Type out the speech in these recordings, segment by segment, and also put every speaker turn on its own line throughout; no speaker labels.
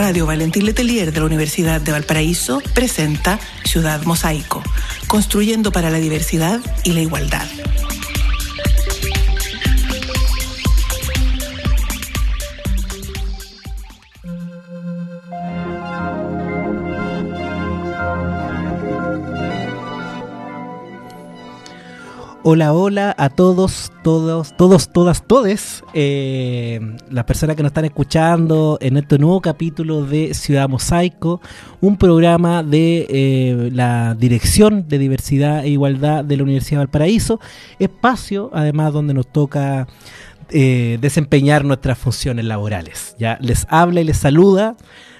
Radio Valentín Letelier de la Universidad de Valparaíso presenta Ciudad Mosaico, construyendo para la diversidad y la igualdad.
Hola, hola a todos, todos, todos, todas, todes. Eh, las personas que nos están escuchando en este nuevo capítulo de Ciudad Mosaico, un programa de eh, la Dirección de Diversidad e Igualdad de la Universidad de Valparaíso. Espacio, además, donde nos toca eh, desempeñar nuestras funciones laborales. Ya les habla y les saluda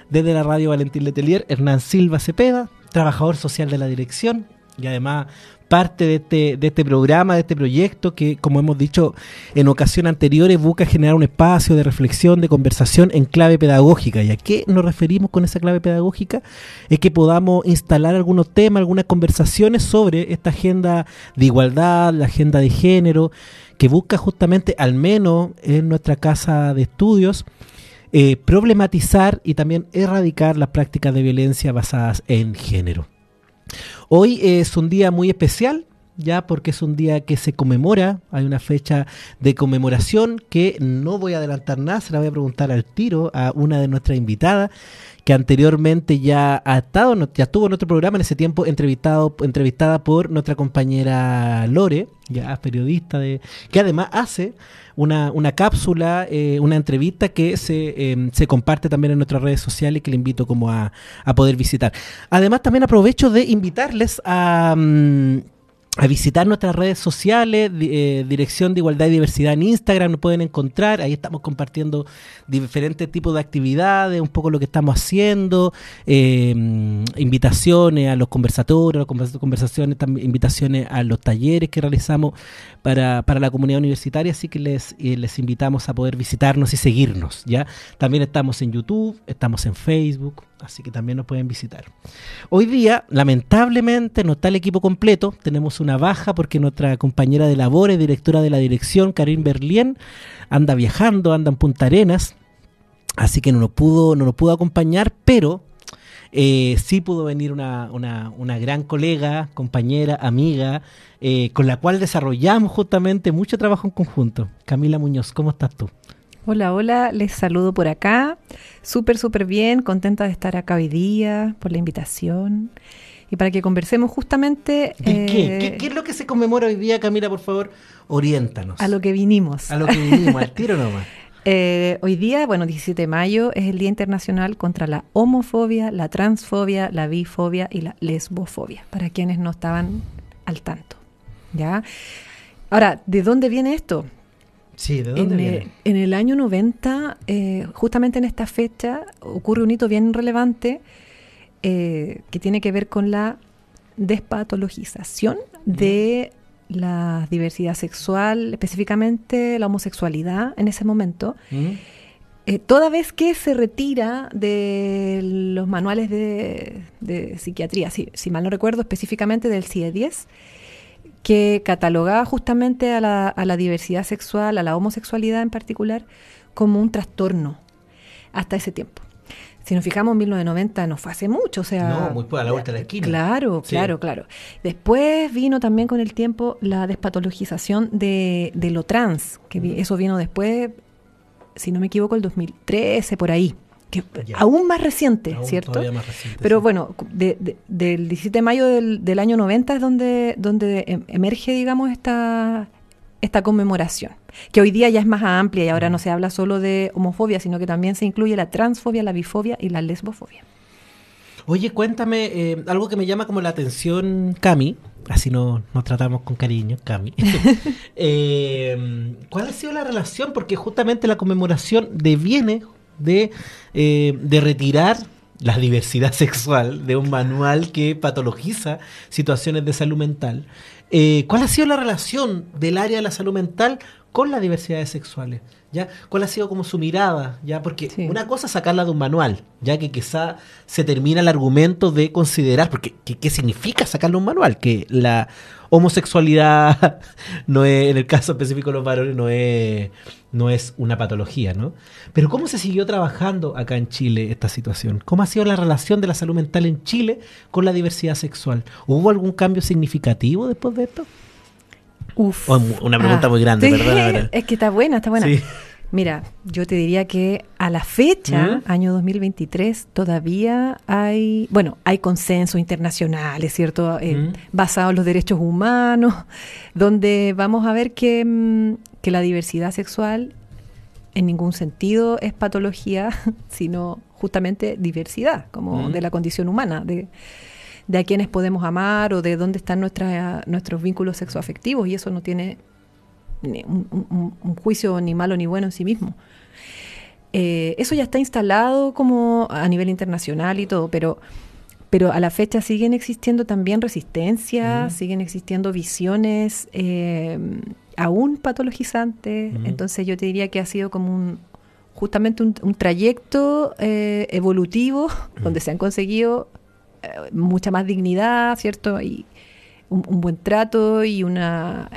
desde la radio Valentín Letelier, Hernán Silva Cepeda, trabajador social de la dirección y además parte de este, de este programa, de este proyecto que, como hemos dicho en ocasiones anteriores, busca generar un espacio de reflexión, de conversación en clave pedagógica. ¿Y a qué nos referimos con esa clave pedagógica? Es que podamos instalar algunos temas, algunas conversaciones sobre esta agenda de igualdad, la agenda de género, que busca justamente, al menos en nuestra casa de estudios, eh, problematizar y también erradicar las prácticas de violencia basadas en género. Hoy es un día muy especial, ya porque es un día que se conmemora, hay una fecha de conmemoración que no voy a adelantar nada, se la voy a preguntar al tiro a una de nuestras invitadas que anteriormente ya ha estado, ya estuvo en otro programa en ese tiempo entrevistado, entrevistada por nuestra compañera Lore, ya periodista de, que además hace una, una cápsula, eh, una entrevista que se, em, se, comparte también en nuestras redes sociales que le invito como a, a poder visitar. Además también aprovecho de invitarles a... Mm, a visitar nuestras redes sociales, eh, Dirección de Igualdad y Diversidad en Instagram, nos pueden encontrar, ahí estamos compartiendo diferentes tipos de actividades, un poco lo que estamos haciendo, eh, invitaciones a los conversatorios, conversaciones, también invitaciones a los talleres que realizamos para, para la comunidad universitaria, así que les, eh, les invitamos a poder visitarnos y seguirnos, ¿ya? También estamos en YouTube, estamos en Facebook, así que también nos pueden visitar. Hoy día, lamentablemente, no está el equipo completo, tenemos una baja porque nuestra compañera de labores, directora de la dirección, Karin Berlien, anda viajando, anda en Punta Arenas, así que no nos pudo, no nos pudo acompañar, pero eh, sí pudo venir una, una, una, gran colega, compañera, amiga, eh, con la cual desarrollamos justamente mucho trabajo en conjunto. Camila Muñoz, ¿cómo estás tú?
Hola, hola, les saludo por acá. Súper, súper bien, contenta de estar acá hoy día, por la invitación. Y para que conversemos justamente...
¿De qué? ¿Qué? ¿Qué? es lo que se conmemora hoy día, Camila? Por favor, oriéntanos.
A lo que vinimos.
A lo que vinimos, al tiro nomás.
Eh, hoy día, bueno, 17 de mayo, es el Día Internacional contra la homofobia, la transfobia, la bifobia y la lesbofobia, para quienes no estaban al tanto. ¿Ya? Ahora, ¿de dónde viene esto?
Sí, ¿de dónde
en,
viene?
El, en el año 90, eh, justamente en esta fecha, ocurre un hito bien relevante eh, que tiene que ver con la despatologización de la diversidad sexual, específicamente la homosexualidad en ese momento. Mm. Eh, toda vez que se retira de los manuales de, de psiquiatría, si, si, mal no recuerdo, específicamente del CIE-10, que catalogaba justamente a la, a la diversidad sexual, a la homosexualidad en particular, como un trastorno hasta ese tiempo si nos fijamos, en 1990 no fue hace mucho, o sea...
No, muy a la vuelta de la esquina.
Claro, sí. claro, claro. Después vino también con el tiempo la despatologización de, de lo trans, que mm. eso vino después, si no me equivoco, el 2013, por ahí. Que aún más reciente,
aún
¿cierto?
Más reciente,
Pero
sí.
bueno, de, de, del 17 de mayo del, del, año 90 es donde, donde em, emerge, digamos, esta, esta conmemoración, que hoy día ya es más amplia y ahora no se habla solo de homofobia, sino que también se incluye la transfobia, la bifobia y la lesbofobia.
Oye, cuéntame eh, algo que me llama como la atención, Cami, así nos, nos tratamos con cariño, Cami. eh, ¿Cuál ha sido la relación? Porque justamente la conmemoración deviene de, eh, de retirar la diversidad sexual de un manual que patologiza situaciones de salud mental. Eh, ¿Cuál ha sido la relación del área de la salud mental con las diversidades sexuales? ¿Ya? ¿Cuál ha sido como su mirada? ¿Ya? Porque una cosa es sacarla de un manual, ya que quizá se termina el argumento de considerar, porque ¿qué, significa sacarla de un manual? Que la homosexualidad no es, en el caso específico de los varones, no es, no es una patología, ¿no? Pero ¿cómo se siguió trabajando acá en Chile esta situación? ¿Cómo ha sido la relación de la salud mental en Chile con la diversidad sexual? ¿Hubo algún cambio significativo después de esto?
Uf.
una pregunta muy grande,
¿verdad? Es que está buena, está buena. Mira, yo te diría que a la fecha, ¿Mm? año 2023, todavía hay, bueno, hay consenso internacional, es cierto, eh, ¿Mm? basado en los derechos humanos, donde vamos a ver que, mm, que la diversidad sexual en ningún sentido es patología, sino justamente diversidad, como de la condición humana, de, de a quienes podemos amar o de dónde están nuestras, nuestros vínculos sexoafectivos, y eso no tiene un, juicio ni malo ni bueno en sí mismo. Eh, eso ya está instalado como a nivel internacional y todo, pero, pero a la fecha siguen existiendo también resistencias, siguen existiendo visiones eh, aún patologizantes. Entonces yo te diría que ha sido como un justamente un, trayecto eh, evolutivo donde se han conseguido mucha más dignidad, ¿cierto? Y un buen trato y una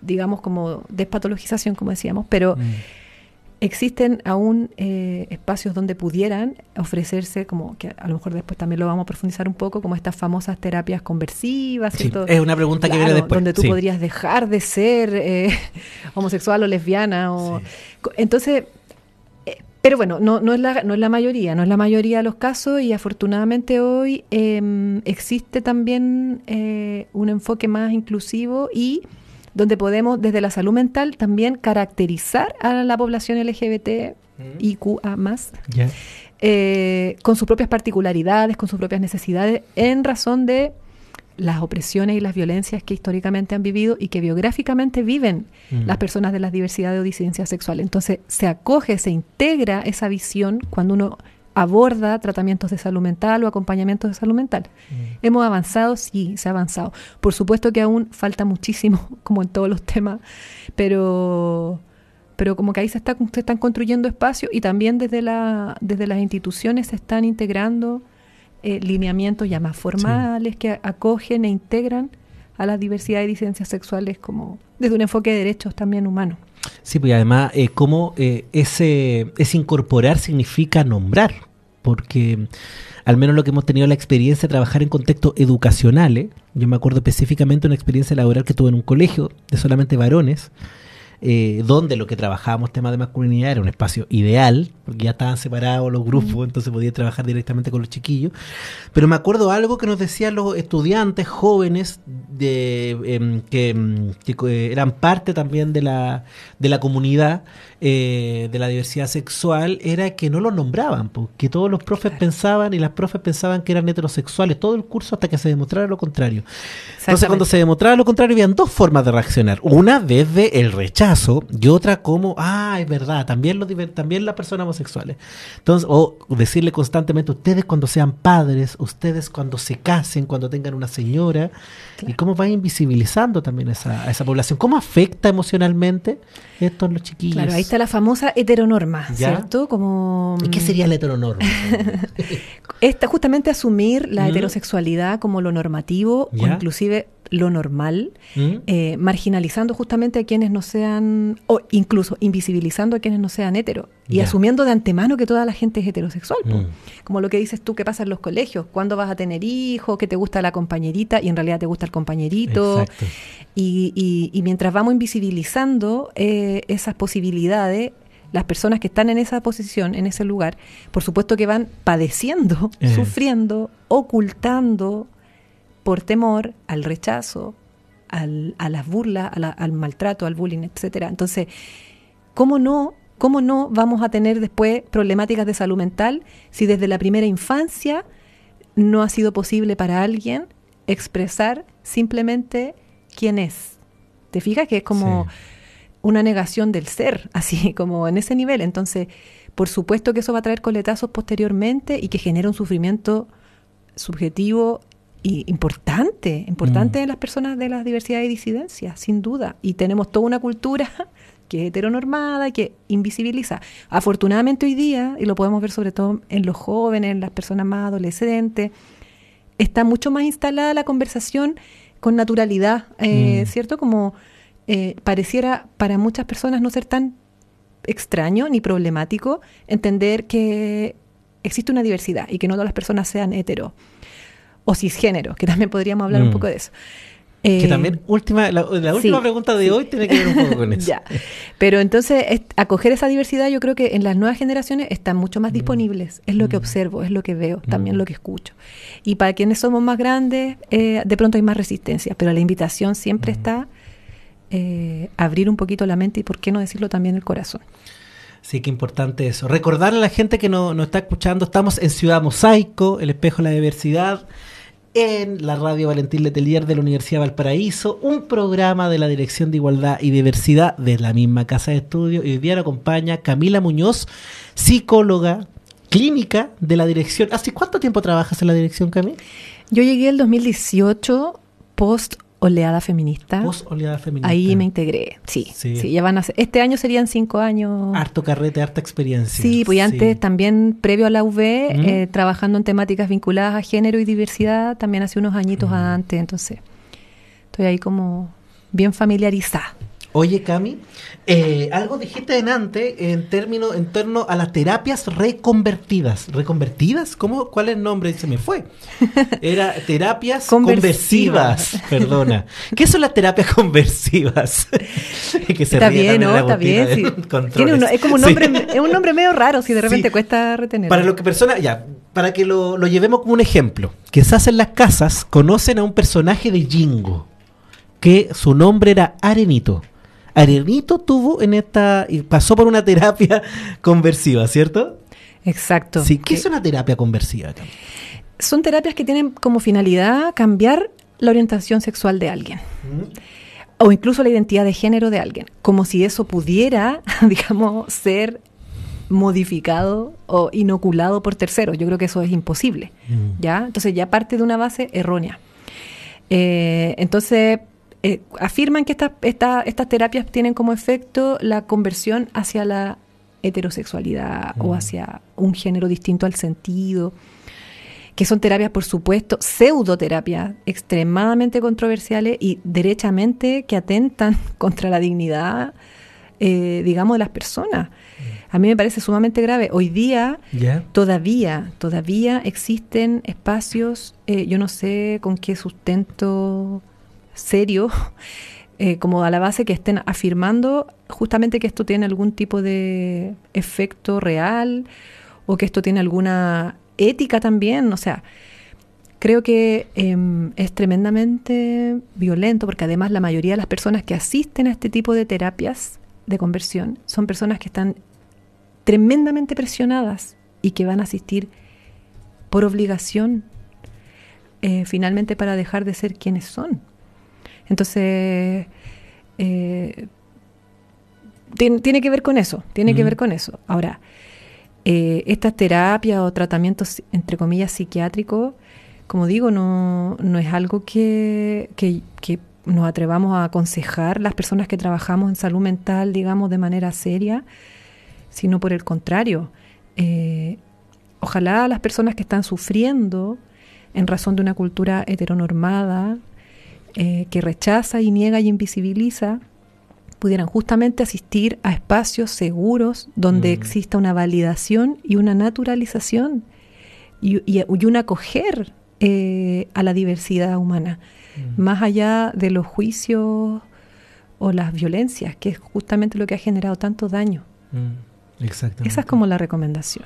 digamos, como despatologización, como decíamos, pero mm. existen aún eh, espacios donde pudieran ofrecerse, como que a lo mejor después también lo vamos a profundizar un poco, como estas famosas terapias conversivas.
es una pregunta que viene después.
Donde tú podrías dejar de ser eh, homosexual o lesbiana. O, Entonces, eh, pero bueno, no, no, es la, no es la mayoría, no es la mayoría de los casos y afortunadamente hoy em, existe también un enfoque más inclusivo y donde podemos desde la salud mental también caracterizar a la población LGBT y QA más, eh, con sus propias particularidades, con sus propias necesidades, en razón de las opresiones y las violencias que históricamente han vivido y que biográficamente viven mm. las personas de las diversidades o disidencias sexuales. Entonces se acoge, se integra esa visión cuando uno aborda tratamientos de salud mental o acompañamientos de salud mental. Mm. ¿Hemos avanzado? Sí, se ha avanzado. Por supuesto que aún falta muchísimo, como en todos los temas, pero, pero como que ahí se, está, se están construyendo espacios y también desde, la, desde las instituciones se están integrando eh, lineamientos ya más formales que acogen e integran a la diversidad de disidencias sexuales como desde un enfoque de derechos también humanos.
Sí, pues además, eh, cómo eh, ese, ese incorporar significa nombrar porque al menos lo que hemos tenido la experiencia de trabajar en contextos educacionales, yo me acuerdo específicamente una experiencia laboral que tuve en un colegio de solamente varones, eh, donde lo que trabajábamos tema de masculinidad era un espacio ideal, porque ya estaban separados los grupos, entonces podía trabajar directamente con los chiquillos. Pero me acuerdo algo que nos decían los estudiantes jóvenes de, em, que, em, que, eran parte también de la, de la comunidad eh, de la diversidad sexual era que no los nombraban, porque todos los profes pensaban y las profes pensaban que eran heterosexuales todo el curso hasta que se demostrara lo contrario. Entonces cuando se demostraba lo contrario habían dos formas de reaccionar. Una desde el rechazo y otra como, ah, es verdad, también, los, también las personas homosexuales. Entonces, o decirle constantemente, ustedes cuando sean padres, ustedes cuando se casen, cuando tengan una señora, y cómo va invisibilizando también esa, a esa población. ¿Cómo afecta emocionalmente esto a los chiquillos?
Claro, ahí está la famosa heteronorma, ¿cierto? Como...
¿Y qué sería la heteronorma?
Esta, justamente asumir la heterosexualidad como lo normativo o inclusive lo normal, ¿Mm? eh, marginalizando justamente a quienes no sean, o incluso invisibilizando a quienes no sean hetero, y asumiendo de antemano que toda la gente es heterosexual. Mm. Como lo que dices tú que pasa en los colegios, cuándo vas a tener hijos, que te gusta la compañerita y en realidad te gusta el compañerito. Y, y, mientras vamos invisibilizando eh, esas posibilidades, las personas que están en esa posición, en ese lugar, por supuesto que van padeciendo, eh. sufriendo, ocultando por temor al rechazo, al, a las burlas, al maltrato, al bullying, etcétera. Entonces, ¿cómo no, ¿cómo no vamos a tener después problemáticas de salud mental si desde la primera infancia no ha sido posible para alguien expresar simplemente quién es? ¿Te fijas que es como una negación del ser, así como en ese nivel? Entonces, por supuesto que eso va a traer coletazos posteriormente y que genera un sufrimiento subjetivo importante, importante mm. en las personas de la diversidad y disidencia, sin duda. Y tenemos toda una cultura que es heteronormada, que invisibiliza. Afortunadamente hoy día, y lo podemos ver sobre todo en los jóvenes, en las personas más adolescentes, está mucho más instalada la conversación con naturalidad, eh,
Mm.
¿cierto? Como eh, pareciera para muchas personas no ser tan extraño ni problemático entender que existe una diversidad y que no todas las personas sean hetero o cisgénero, que también podríamos hablar un
Mm.
poco de eso.
Que
Eh,
también, última, la, la última
sí,
pregunta de
sí.
hoy tiene que ver un poco con eso.
Ya. Pero entonces, es- acoger esa diversidad, yo creo que en las nuevas generaciones están mucho
Mm.
más disponibles. Es lo que observo, es lo que veo, también lo que escucho. Y para quienes somos más grandes, eh, de pronto hay más resistencia. Pero la invitación siempre
Mm.
está eh, abrir un poquito la mente y, por qué no decirlo, también el corazón.
Sí, qué importante eso. Recordarle a la gente que no- nos está escuchando, estamos en Ciudad Mosaico, el espejo de la diversidad, en la radio Valentín Letelier de la Universidad de Valparaíso, un programa de la Dirección de Igualdad y Diversidad de la misma casa de estudio. Y hoy día nos acompaña Camila Muñoz, psicóloga clínica de la dirección. ¿Hace cuánto tiempo trabajas en la dirección, Camila?
Yo llegué el 2018 post oleada feminista.
Post oleada feminista.
Ahí me integré, sí,
Sí.
sí. ya van a ser- este año serían cinco años.
Harto carrete, harta experiencia.
Sí, pues antes también, previo a la UV,
Mm.
eh, trabajando en temáticas vinculadas a género y diversidad, también hace unos añitos
Mm.
antes, entonces estoy ahí como bien familiarizada.
Oye, Cami, eh, algo dijiste en antes en términos en torno a las terapias reconvertidas. ¿Reconvertidas? ¿Cómo? ¿Cuál es el nombre? Se me fue. Era terapias
Conversivas.
conversivas. Perdona. ¿Qué son las terapias conversivas? que se
Está bien, ¿no? Está bien. sí. Tiene es como un
Sí.
nombre, es un nombre medio raro, si de repente
Sí.
cuesta retener.
Para lo que personas, ya, para que lo, lo llevemos como un ejemplo, quizás en las casas conocen a un personaje de Jingo, que su nombre era Arenito. Arenito tuvo en esta, y pasó por una terapia conversiva, ¿cierto?
Exacto.
Sí, ¿qué es una terapia conversiva?
Son terapias que tienen como finalidad cambiar la orientación sexual de alguien. o incluso la identidad de género de alguien, como si eso pudiera, digamos, ser modificado o inoculado por terceros. Yo creo que eso es imposible,
Mm.
¿ya? Entonces ya parte de una base errónea. Eh, entonces, eh, afirman que estas esta- estas terapias tienen como efecto la conversión hacia la heterosexualidad o
Mm.
hacia un género distinto al sentido, que son terapias, por supuesto, pseudoterapias extremadamente controversiales y derechamente que atentan contra la dignidad, eh, digamos, de las personas. A mí me parece sumamente grave. Hoy día todavía, todavía existen espacios, eh, yo no sé con qué sustento serio, eh, como a la base que estén afirmando justamente que esto tiene algún tipo de efecto real o que esto tiene alguna ética también. O sea, creo que em, es tremendamente violento porque además la mayoría de las personas que asisten a este tipo de terapias de conversión son personas que están tremendamente presionadas y que van a asistir por obligación eh, finalmente para dejar de ser quienes son. Entonces, eh, tiene, tiene que ver con eso, tiene que ver con eso. Ahora, eh, estas terapias o tratamientos, entre comillas, psiquiátricos, como digo, no, no es algo que, que- que nos atrevamos a aconsejar las personas que trabajamos en salud mental, digamos, de manera seria, sino por el contrario. eh, ojalá las personas que están sufriendo en razón de una cultura heteronormada, eh, que rechaza y niega y invisibiliza, pudieran justamente asistir a espacios seguros donde
Mm.
exista una validación y una naturalización y, y- y un acoger eh, a la diversidad humana,
Mm.
más allá de los juicios o las violencias, que es justamente lo que ha generado tanto daño.
Mm, Exactamente.
Esa es como la recomendación.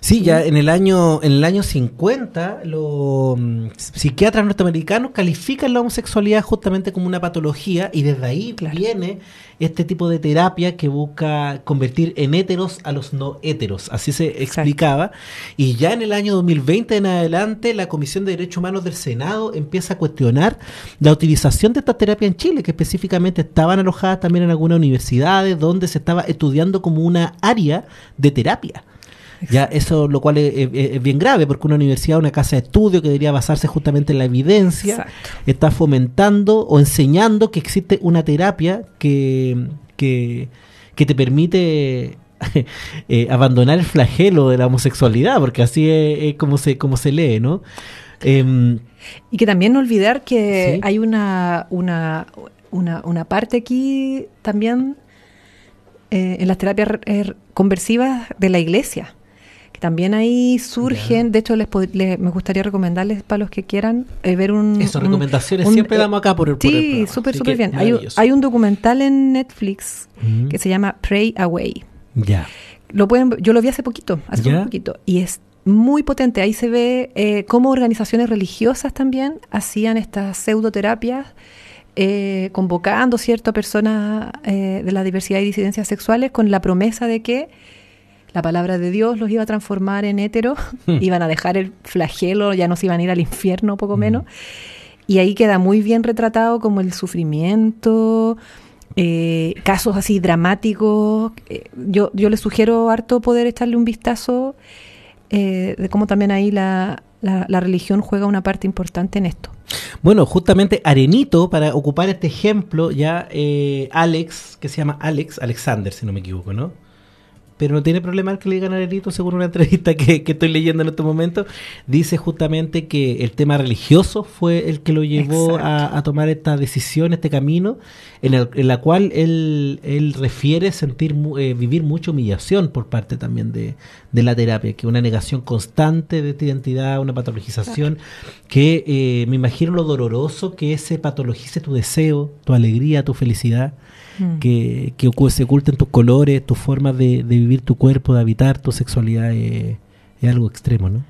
Sí, ya en el año en el año 50 los mm, psiquiatras norteamericanos califican la homosexualidad justamente como una patología y desde ahí
Claro.
viene este tipo de terapia que busca convertir en héteros a los no héteros, así se explicaba. Y ya en el año 2020 en adelante la Comisión de Derechos Humanos del Senado empieza a cuestionar la utilización de esta terapia en Chile, que específicamente estaban alojadas también en algunas universidades donde se estaba estudiando como una área de terapia. Ya eso, lo cual es, es- es bien grave, porque una universidad, una casa de estudio que debería basarse justamente en la evidencia,
Exacto.
está fomentando o enseñando que existe una terapia que, que, que te permite eh, abandonar el flagelo de la homosexualidad, porque así es, como, se, como se lee, ¿no?
Em, y que también no olvidar que hay una, una, una, parte aquí también eh, en las terapias eh, conversivas de la iglesia. También ahí surgen, de hecho les, me gustaría recomendarles para los que quieran ver un...
Esas recomendaciones siempre damos acá por el
Sí, súper, súper bien. Hay, hay, un documental en Netflix que se llama Pray Away.
Ya.
Lo pueden, yo lo vi hace poquito, hace poquito, y es muy potente. Ahí se ve eh, cómo organizaciones religiosas también hacían estas pseudoterapias, eh, convocando ciertas personas eh, de la diversidad y disidencias sexuales con la promesa de que la palabra de Dios los iba a transformar en héteros, hmm. iban a dejar el flagelo, ya no se iban a ir al infierno, poco menos. Y ahí queda muy bien retratado como el sufrimiento, eh, casos así dramáticos. Eh, yo, yo les sugiero harto poder echarle un vistazo eh, de cómo también ahí la, la, religión juega una parte importante en esto.
Bueno, justamente Arenito, para ocupar este ejemplo, ya Alex, que se llama Alex, Alexander, si no me equivoco, ¿no? Pero no tiene problema el que le digan a Arenito, según una entrevista que, estoy leyendo en este momento, dice justamente que el tema religioso fue el que lo llevó a, tomar esta decisión, este camino, en, el, en la cual él, él refiere sentir eh, vivir mucha humillación por parte también de, de, la terapia, que una negación constante de tu identidad, una patologización, que eh, me imagino lo doloroso que se patologice tu deseo, tu alegría, tu felicidad. Mm. que, que se oculten tus colores, tu forma de, vivir tu cuerpo, de habitar tu sexualidad, es, algo extremo, ¿no?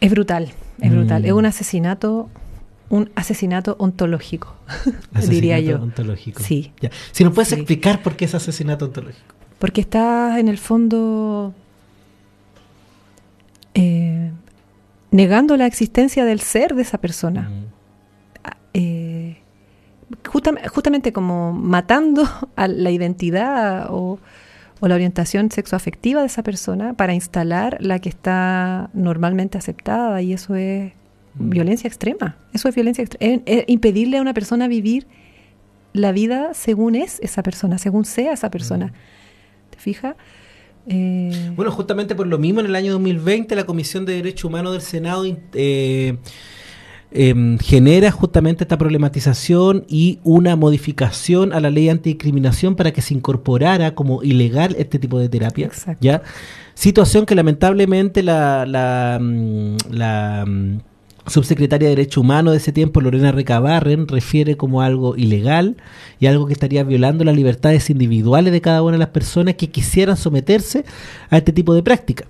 Es brutal, es brutal. Es mm. un asesinato, un asesinato ontológico, diría yo.
ontológico.
Sí.
Si nos puedes explicar por qué es asesinato ontológico.
Porque está en el fondo eh, negando la existencia del ser de esa persona. Mm. Ah, justamente como matando a la identidad o, la orientación sexoafectiva de esa persona para instalar la que está normalmente aceptada y eso es mm. violencia extrema. Eso es violencia extrema. Es, impedirle a una persona vivir la vida según es esa persona, según sea esa persona. Mm. ¿Te fijas?
Eh, bueno, justamente por lo mismo, en el año 2020 la Comisión de Derechos Humanos del Senado eh, Em, genera justamente esta problematización y una modificación a la ley antidiscriminación para que se incorporara como ilegal este tipo de terapia. ¿ya? Situación que lamentablemente la, la, mm, la mm, subsecretaria de Derecho Humano de ese tiempo, Lorena Recabarren, refiere como algo ilegal y algo que estaría violando las libertades individuales de cada una de las personas que quisieran someterse a este tipo de práctica.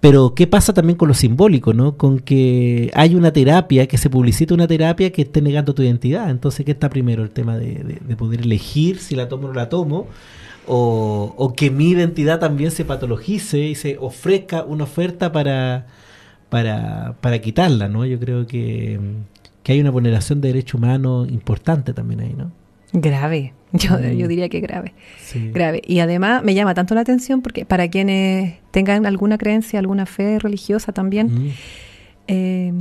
Pero, ¿qué pasa también con lo simbólico, no? Con que hay una terapia, que se publicita una terapia que esté negando tu identidad. Entonces, ¿qué está primero? El tema de, poder elegir si la tomo o no la tomo. O, o que mi identidad también se patologice y se ofrezca una oferta para para, para quitarla, ¿no? Yo creo que, hay una vulneración de derechos humanos importante también ahí, ¿no?
Grave, yo, mm. yo diría que grave. Grave. Y además me llama tanto la atención porque para quienes tengan alguna creencia, alguna fe religiosa también, mm. eh,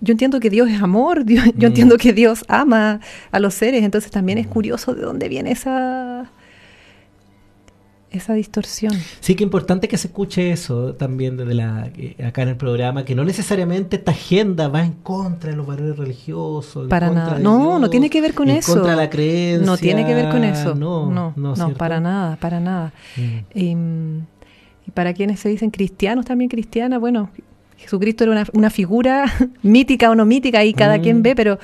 yo entiendo que Dios es amor, yo mm. entiendo que Dios ama a los seres, entonces también es curioso de dónde viene esa esa distorsión.
Sí, que importante que se escuche eso también desde la acá en el programa, que no necesariamente esta agenda va en contra de los valores religiosos.
Para nada. No, no tiene que ver con eso.
Contra la creencia.
No tiene que ver con eso. No, no, no, para nada, para nada. Mm. Y, para quienes se dicen cristianos, también cristianas, bueno, Jesucristo era una, figura mítica o no mítica, ahí cada quien mm. ve, pero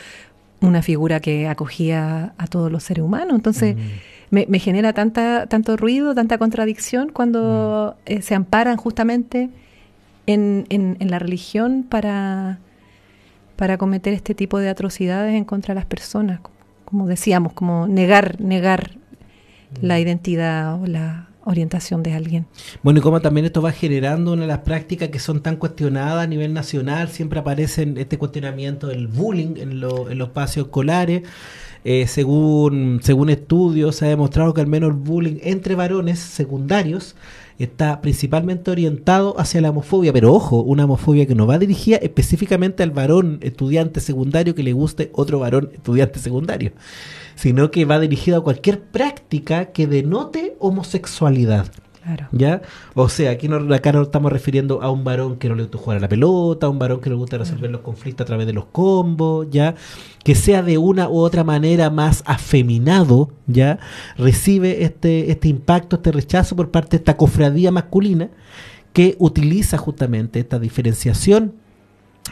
una figura que acogía a todos los seres humanos. Entonces. Mm me, genera tanta, tanto ruido, tanta contradicción cuando mm. eh, se amparan justamente en, en, la religión para, para cometer este tipo de atrocidades en contra de las personas. Como decíamos, como negar, negar la mm. identidad o la orientación de alguien.
Bueno, y como también esto va generando una de las prácticas que son tan cuestionadas a nivel nacional, siempre aparece este cuestionamiento del bullying en, en los espacios escolares. eh, según, según estudios, se ha demostrado que al menos el bullying entre varones secundarios está principalmente orientado hacia la homofobia, pero ojo, una homofobia que no va dirigida específicamente al varón estudiante secundario que le guste otro varón estudiante secundario, sino que va dirigido a cualquier práctica que denote homosexualidad. ¿Ya? O sea, aquí no, acá no estamos refiriendo a un varón que no le gusta jugar a la pelota, a un varón que le gusta resolver los conflictos a través de los combos, ¿ya? Que sea de una u otra manera más afeminado, ¿ya? Recibe este, este impacto, este rechazo por parte de esta cofradía masculina que utiliza justamente esta diferenciación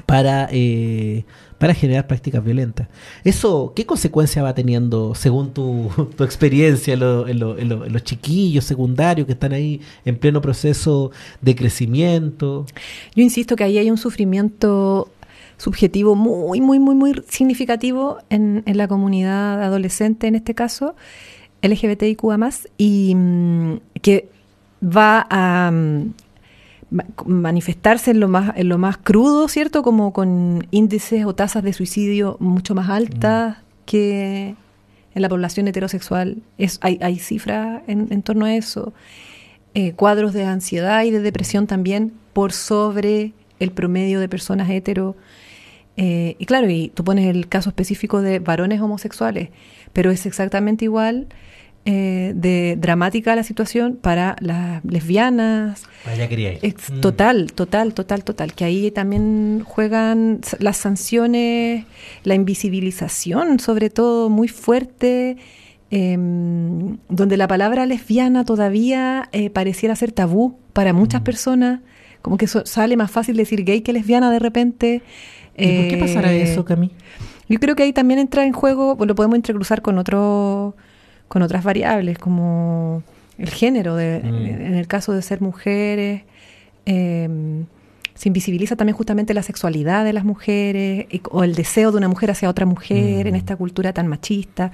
para eh, para generar prácticas violentas. ¿Eso qué consecuencia va teniendo según tu, experiencia en, los chiquillos secundarios que están ahí en pleno proceso de crecimiento?
Yo insisto que ahí hay un sufrimiento subjetivo muy, muy, muy, muy significativo en, la comunidad adolescente, en este caso, LGBTIQA y mm, que va a, mm, manifestarse en lo más en lo más crudo, ¿cierto? Como con índices o tasas de suicidio mucho más altas mm. que en la población heterosexual. Es, hay, hay cifras en, torno a eso. Eh, cuadros de ansiedad y de depresión también por sobre el promedio de personas hetero. Eh, y claro, y tú pones el caso específico de varones homosexuales, pero es exactamente igual eh, de dramática la situación para las lesbianas.
Mm.
Total, total, total, total. Que ahí también juegan las sanciones, la invisibilización, sobre todo, muy fuerte. Em, donde la palabra lesbiana todavía eh, pareciera ser tabú para muchas mm. personas, como que sale más fácil decir gay que lesbiana de repente.
¿Y por qué pasará eh, eso, Cami?
Yo creo que ahí también entra en juego, lo podemos entrecruzar con otro con otras variables como el género, de, mm. en el caso de ser mujeres. Em, se invisibiliza también justamente la sexualidad de las mujeres o el deseo de una mujer hacia otra mujer en mm. esta cultura tan machista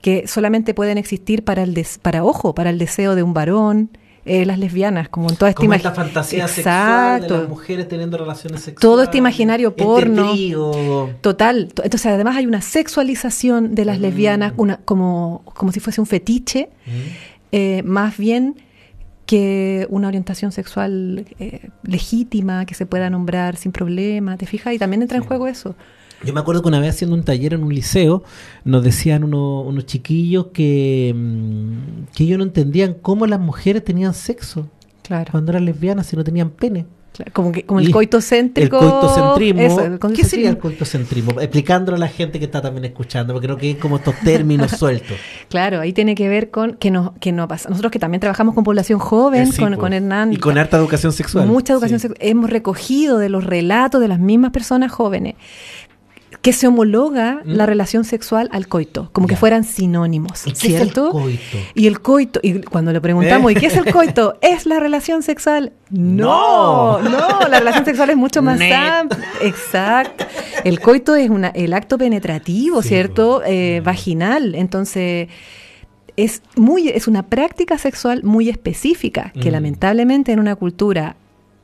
que solamente pueden existir para el para ojo para el deseo de un varón eh, las lesbianas, como en toda esta,
esta fantasía sexual de las mujeres teniendo relaciones sexuales.
Todo este imaginario este porno. Total. Entonces, además hay una sexualización de las mm. lesbianas, una, como, como si fuese un fetiche, mm. eh, más bien que una orientación sexual eh, legítima, que se pueda nombrar sin problema, ¿te fijas? Y también entra en juego eso.
Yo me acuerdo que una vez haciendo un taller en un liceo, nos decían unos chiquillos que, mm, que ellos no entendían cómo las mujeres tenían sexo
claro.
cuando eran lesbianas y no tenían pene.
como, que, como el coitocéntrico.
El coitocentrismo. ¿Qué sería el coitocentrismo? Explicándolo a la gente que está también escuchando, porque creo que hay como estos términos sueltos.
Claro, ahí tiene que ver con que no, que no pasa. Nosotros que también trabajamos con población joven, con, con, Hernán.
Y con harta educación sexual.
Mucha educación sexual. Hemos recogido de los relatos de las mismas personas jóvenes que se homologa la ¿Mm? relación sexual al coito, como que fueran sinónimos, ¿cierto? Y el coito, y cuando le preguntamos, ¿y qué es el coito? ¿Es la relación sexual? No, no, la relación sexual es mucho más amplia. Exacto. El coito es una, el acto penetrativo, ¿cierto? Eh, vaginal. Entonces, es, muy, es una práctica sexual muy específica que mm. lamentablemente en una cultura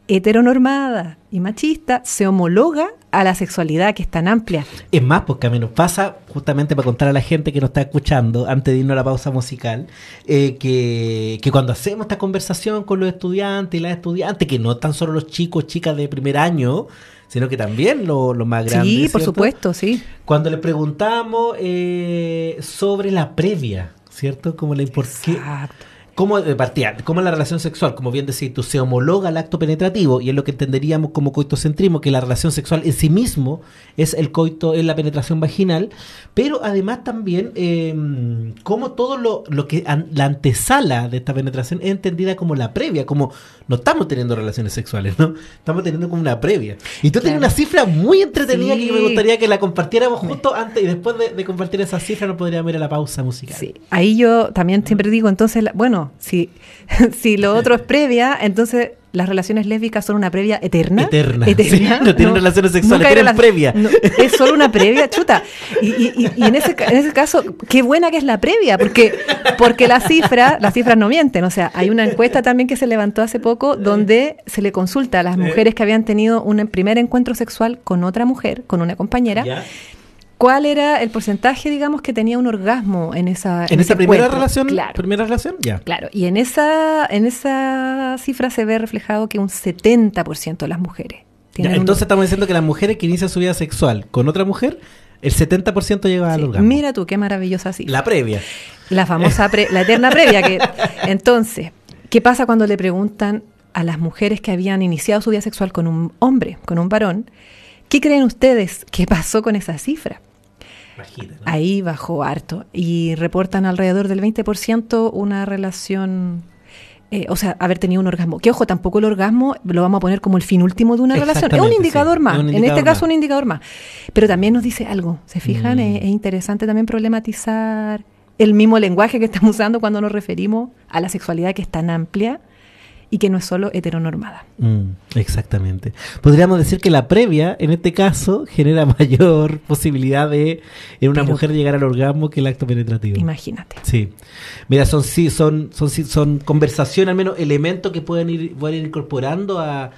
heteronormada y machista se homologa a la sexualidad que es tan amplia.
Es más, porque a mí nos pasa, justamente para contar a la gente que nos está escuchando, antes de irnos a la pausa musical, eh, que, cuando hacemos esta conversación con los estudiantes y las estudiantes, que no están solo los chicos, chicas de primer año, sino que también los lo más grandes.
Sí, por supuesto, sí.
Cuando les preguntamos eh, sobre la previa, ¿cierto? Como la importancia. ¿Cómo de partida? ¿Cómo la relación sexual, como bien decís tú, se homologa al acto penetrativo y es lo que entenderíamos como coitocentrismo, que la relación sexual en sí mismo es el coito, es la penetración vaginal, pero además también eh, como todo lo, lo que la antesala de esta penetración es entendida como la previa, como no estamos teniendo relaciones sexuales, ¿no? Estamos teniendo como una previa. Y tú tienes una cifra muy entretenida que me gustaría que la compartiéramos justo antes y después de, compartir esa cifra nos podríamos ir a la pausa musical.
Sí, ahí yo también siempre digo, entonces, bueno, si, si lo otro es previa, entonces las relaciones lésbicas son una previa eterna.
Eterna. no tienen relaciones sexuales, tienen previa.
es solo una previa, chuta. Y, en, ese, en ese caso, qué buena que es la previa, porque, porque la cifra, las cifras no mienten. O sea, hay una encuesta también que se levantó hace poco donde se le consulta a las mujeres que habían tenido un primer encuentro sexual con otra mujer, con una compañera ¿Cuál era el porcentaje, digamos, que tenía un orgasmo en esa
en, esa primera relación?
Claro.
Primera relación, ya.
Claro, y en esa, en esa cifra se ve reflejado que un 70% de las mujeres.
Ya, entonces estamos diciendo que las mujeres que inician su vida sexual con otra mujer, el 70% llega al orgasmo.
Mira tú, qué maravillosa cifra.
La previa.
La famosa, la eterna previa. que Entonces, ¿qué pasa cuando le preguntan a las mujeres que habían iniciado su vida sexual con un hombre, con un varón? ¿Qué creen ustedes que pasó con esa cifra? Ahí bajó harto y reportan alrededor del 20% una relación, eh, o sea, haber tenido un orgasmo. Que ojo, tampoco el orgasmo lo vamos a poner como el fin último de una relación. Es un indicador más, en este caso un indicador más. Pero también nos dice algo, ¿se fijan? Mm. es interesante también problematizar el mismo lenguaje que estamos usando cuando nos referimos a la sexualidad que es tan amplia y que no es solo heteronormada.
Mm, exactamente. Podríamos decir que la previa, en este caso, genera mayor posibilidad de en una mujer llegar al orgasmo que el acto penetrativo.
Imagínate.
Sí. Mira, son sí, son, son, son conversación, al menos elementos que pueden ir, pueden ir incorporando a,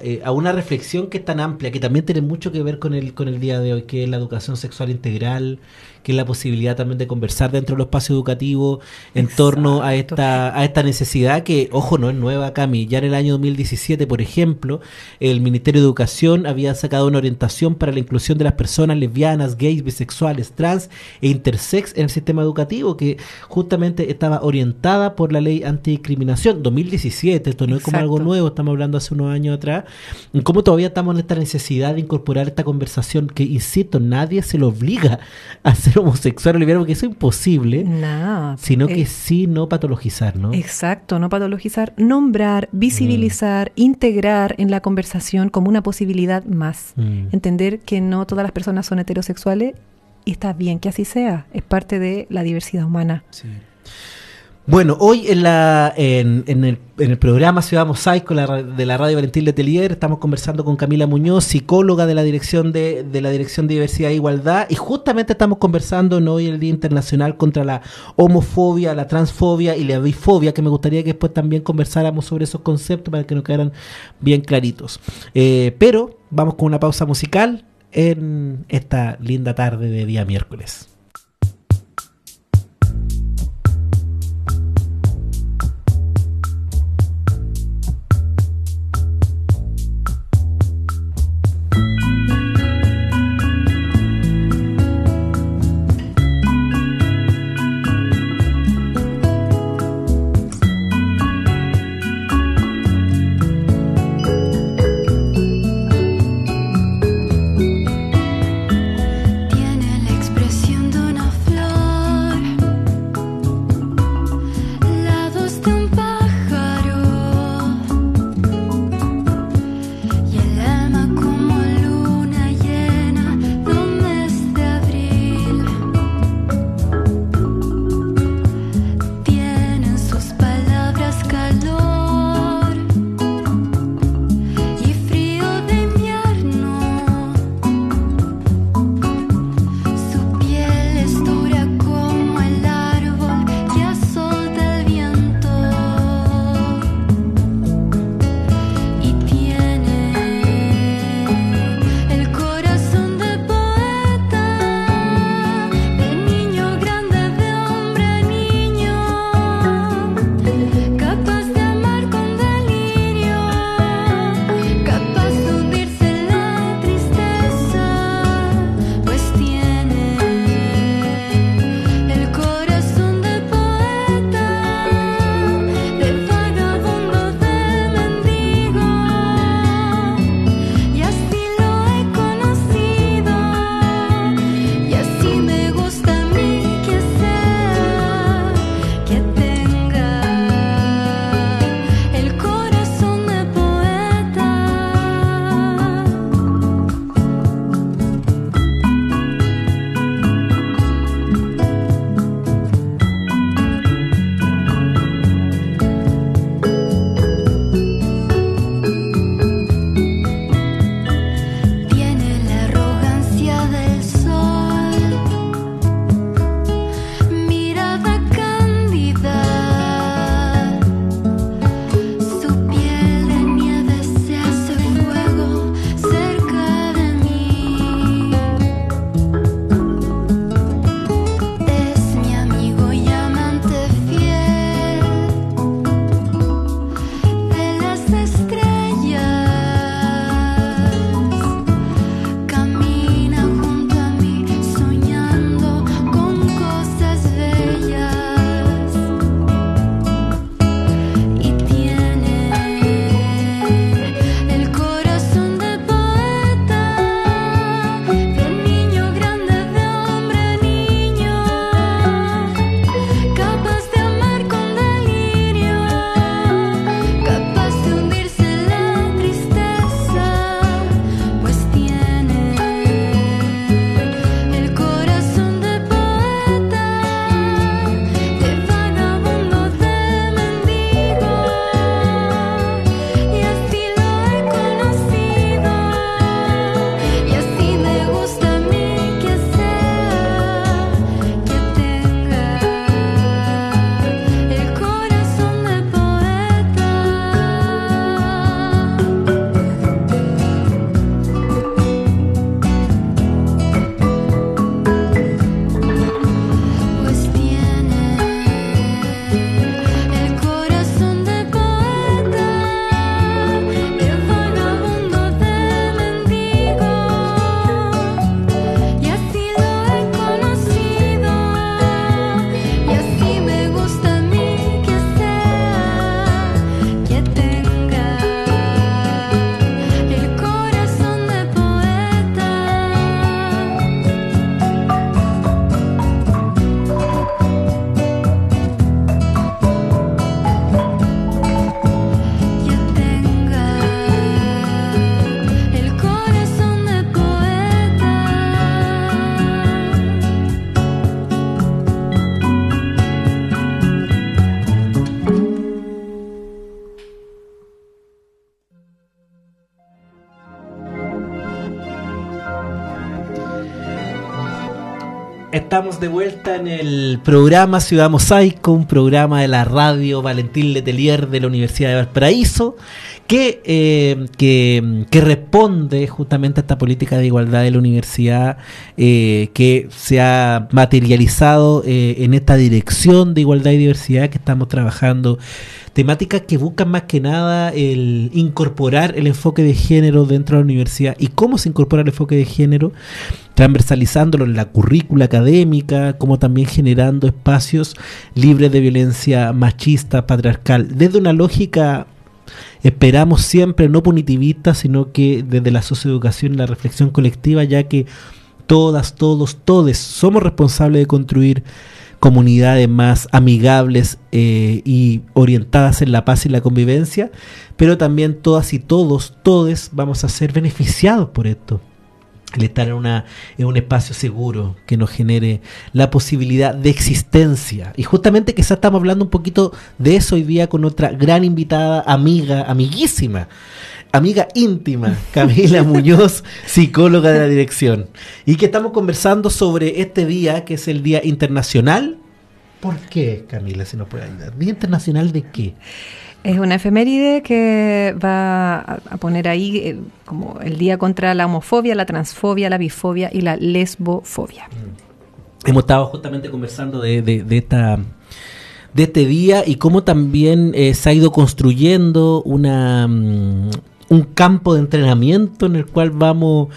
eh, a una reflexión que es tan amplia, que también tiene mucho que ver con el, con el día de hoy, que es la educación sexual integral, que es la posibilidad también de conversar dentro del espacio educativo en torno a esta, a esta necesidad que, ojo, no es nueva, Cami. Ya en el año 2017, por ejemplo, el Ministerio de Educación había sacado una orientación para la inclusión de las personas lesbianas, gays, bisexuales, trans e intersex en el sistema educativo, que justamente estaba orientada por la ley antidiscriminación. 2017, esto no es como algo nuevo, estamos hablando hace unos años atrás. ¿Cómo todavía estamos en esta necesidad de incorporar esta conversación que, insisto, nadie se lo obliga a hacer homosexual o lesbiano, porque eso es imposible. Sino que sí no patologizar, ¿no?
Exacto, no patologizar, nombrar, visibilizar, mm. integrar en la conversación como una posibilidad más. Mm. Entender que no todas las personas son heterosexuales y está bien que así sea, es parte de la diversidad humana. Sí.
Bueno, hoy en, la, en, el, en el programa Ciudad Mosaico de la Radio Valentín Letelier estamos conversando con Camila Muñoz, psicóloga de la Dirección de, de la Dirección de Diversidad e Igualdad, y justamente estamos conversando en hoy el Día Internacional contra la homofobia, la transfobia y la bifobia, que me gustaría que después también conversáramos sobre esos conceptos para que nos quedaran bien claritos. Eh, pero vamos con una pausa musical en esta linda tarde de día miércoles. Estamos de vuelta en el programa Ciudad Mosaico, un programa de la radio Valentín Letelier de la Universidad de Valparaíso, que, eh, que, que, responde justamente a esta política de igualdad de la universidad eh, que se ha materializado eh, en esta dirección de igualdad y diversidad que estamos trabajando temáticas que buscan más que nada el incorporar el enfoque de género dentro de la universidad. Y cómo se incorpora el enfoque de género transversalizándolo en la currícula académica, como también generando espacios libres de violencia machista, patriarcal, desde una lógica esperamos siempre no punitivista, sino que desde la socioeducación y la reflexión colectiva, ya que todas, todos, todes somos responsables de construir comunidades más amigables eh, y orientadas en la paz y la convivencia, pero también todas y todos, todes vamos a ser beneficiados por esto. El estar en, una, en un espacio seguro que nos genere la posibilidad de existencia. Y justamente quizás estamos hablando un poquito de eso hoy día con otra gran invitada, amiga, amiguísima, amiga íntima, Camila Muñoz, psicóloga de la dirección. Y que estamos conversando sobre este día, que es el Día Internacional. ¿Por qué, Camila, si nos puede ayudar? ¿Día Internacional de qué?
Es una efeméride que va a poner ahí eh, como el día contra la homofobia, la transfobia, la bifobia y la lesbofobia.
Mm. Hemos estado justamente conversando de, esta de este día y cómo también eh, se ha ido construyendo una, mm, un campo de entrenamiento en el cual vamos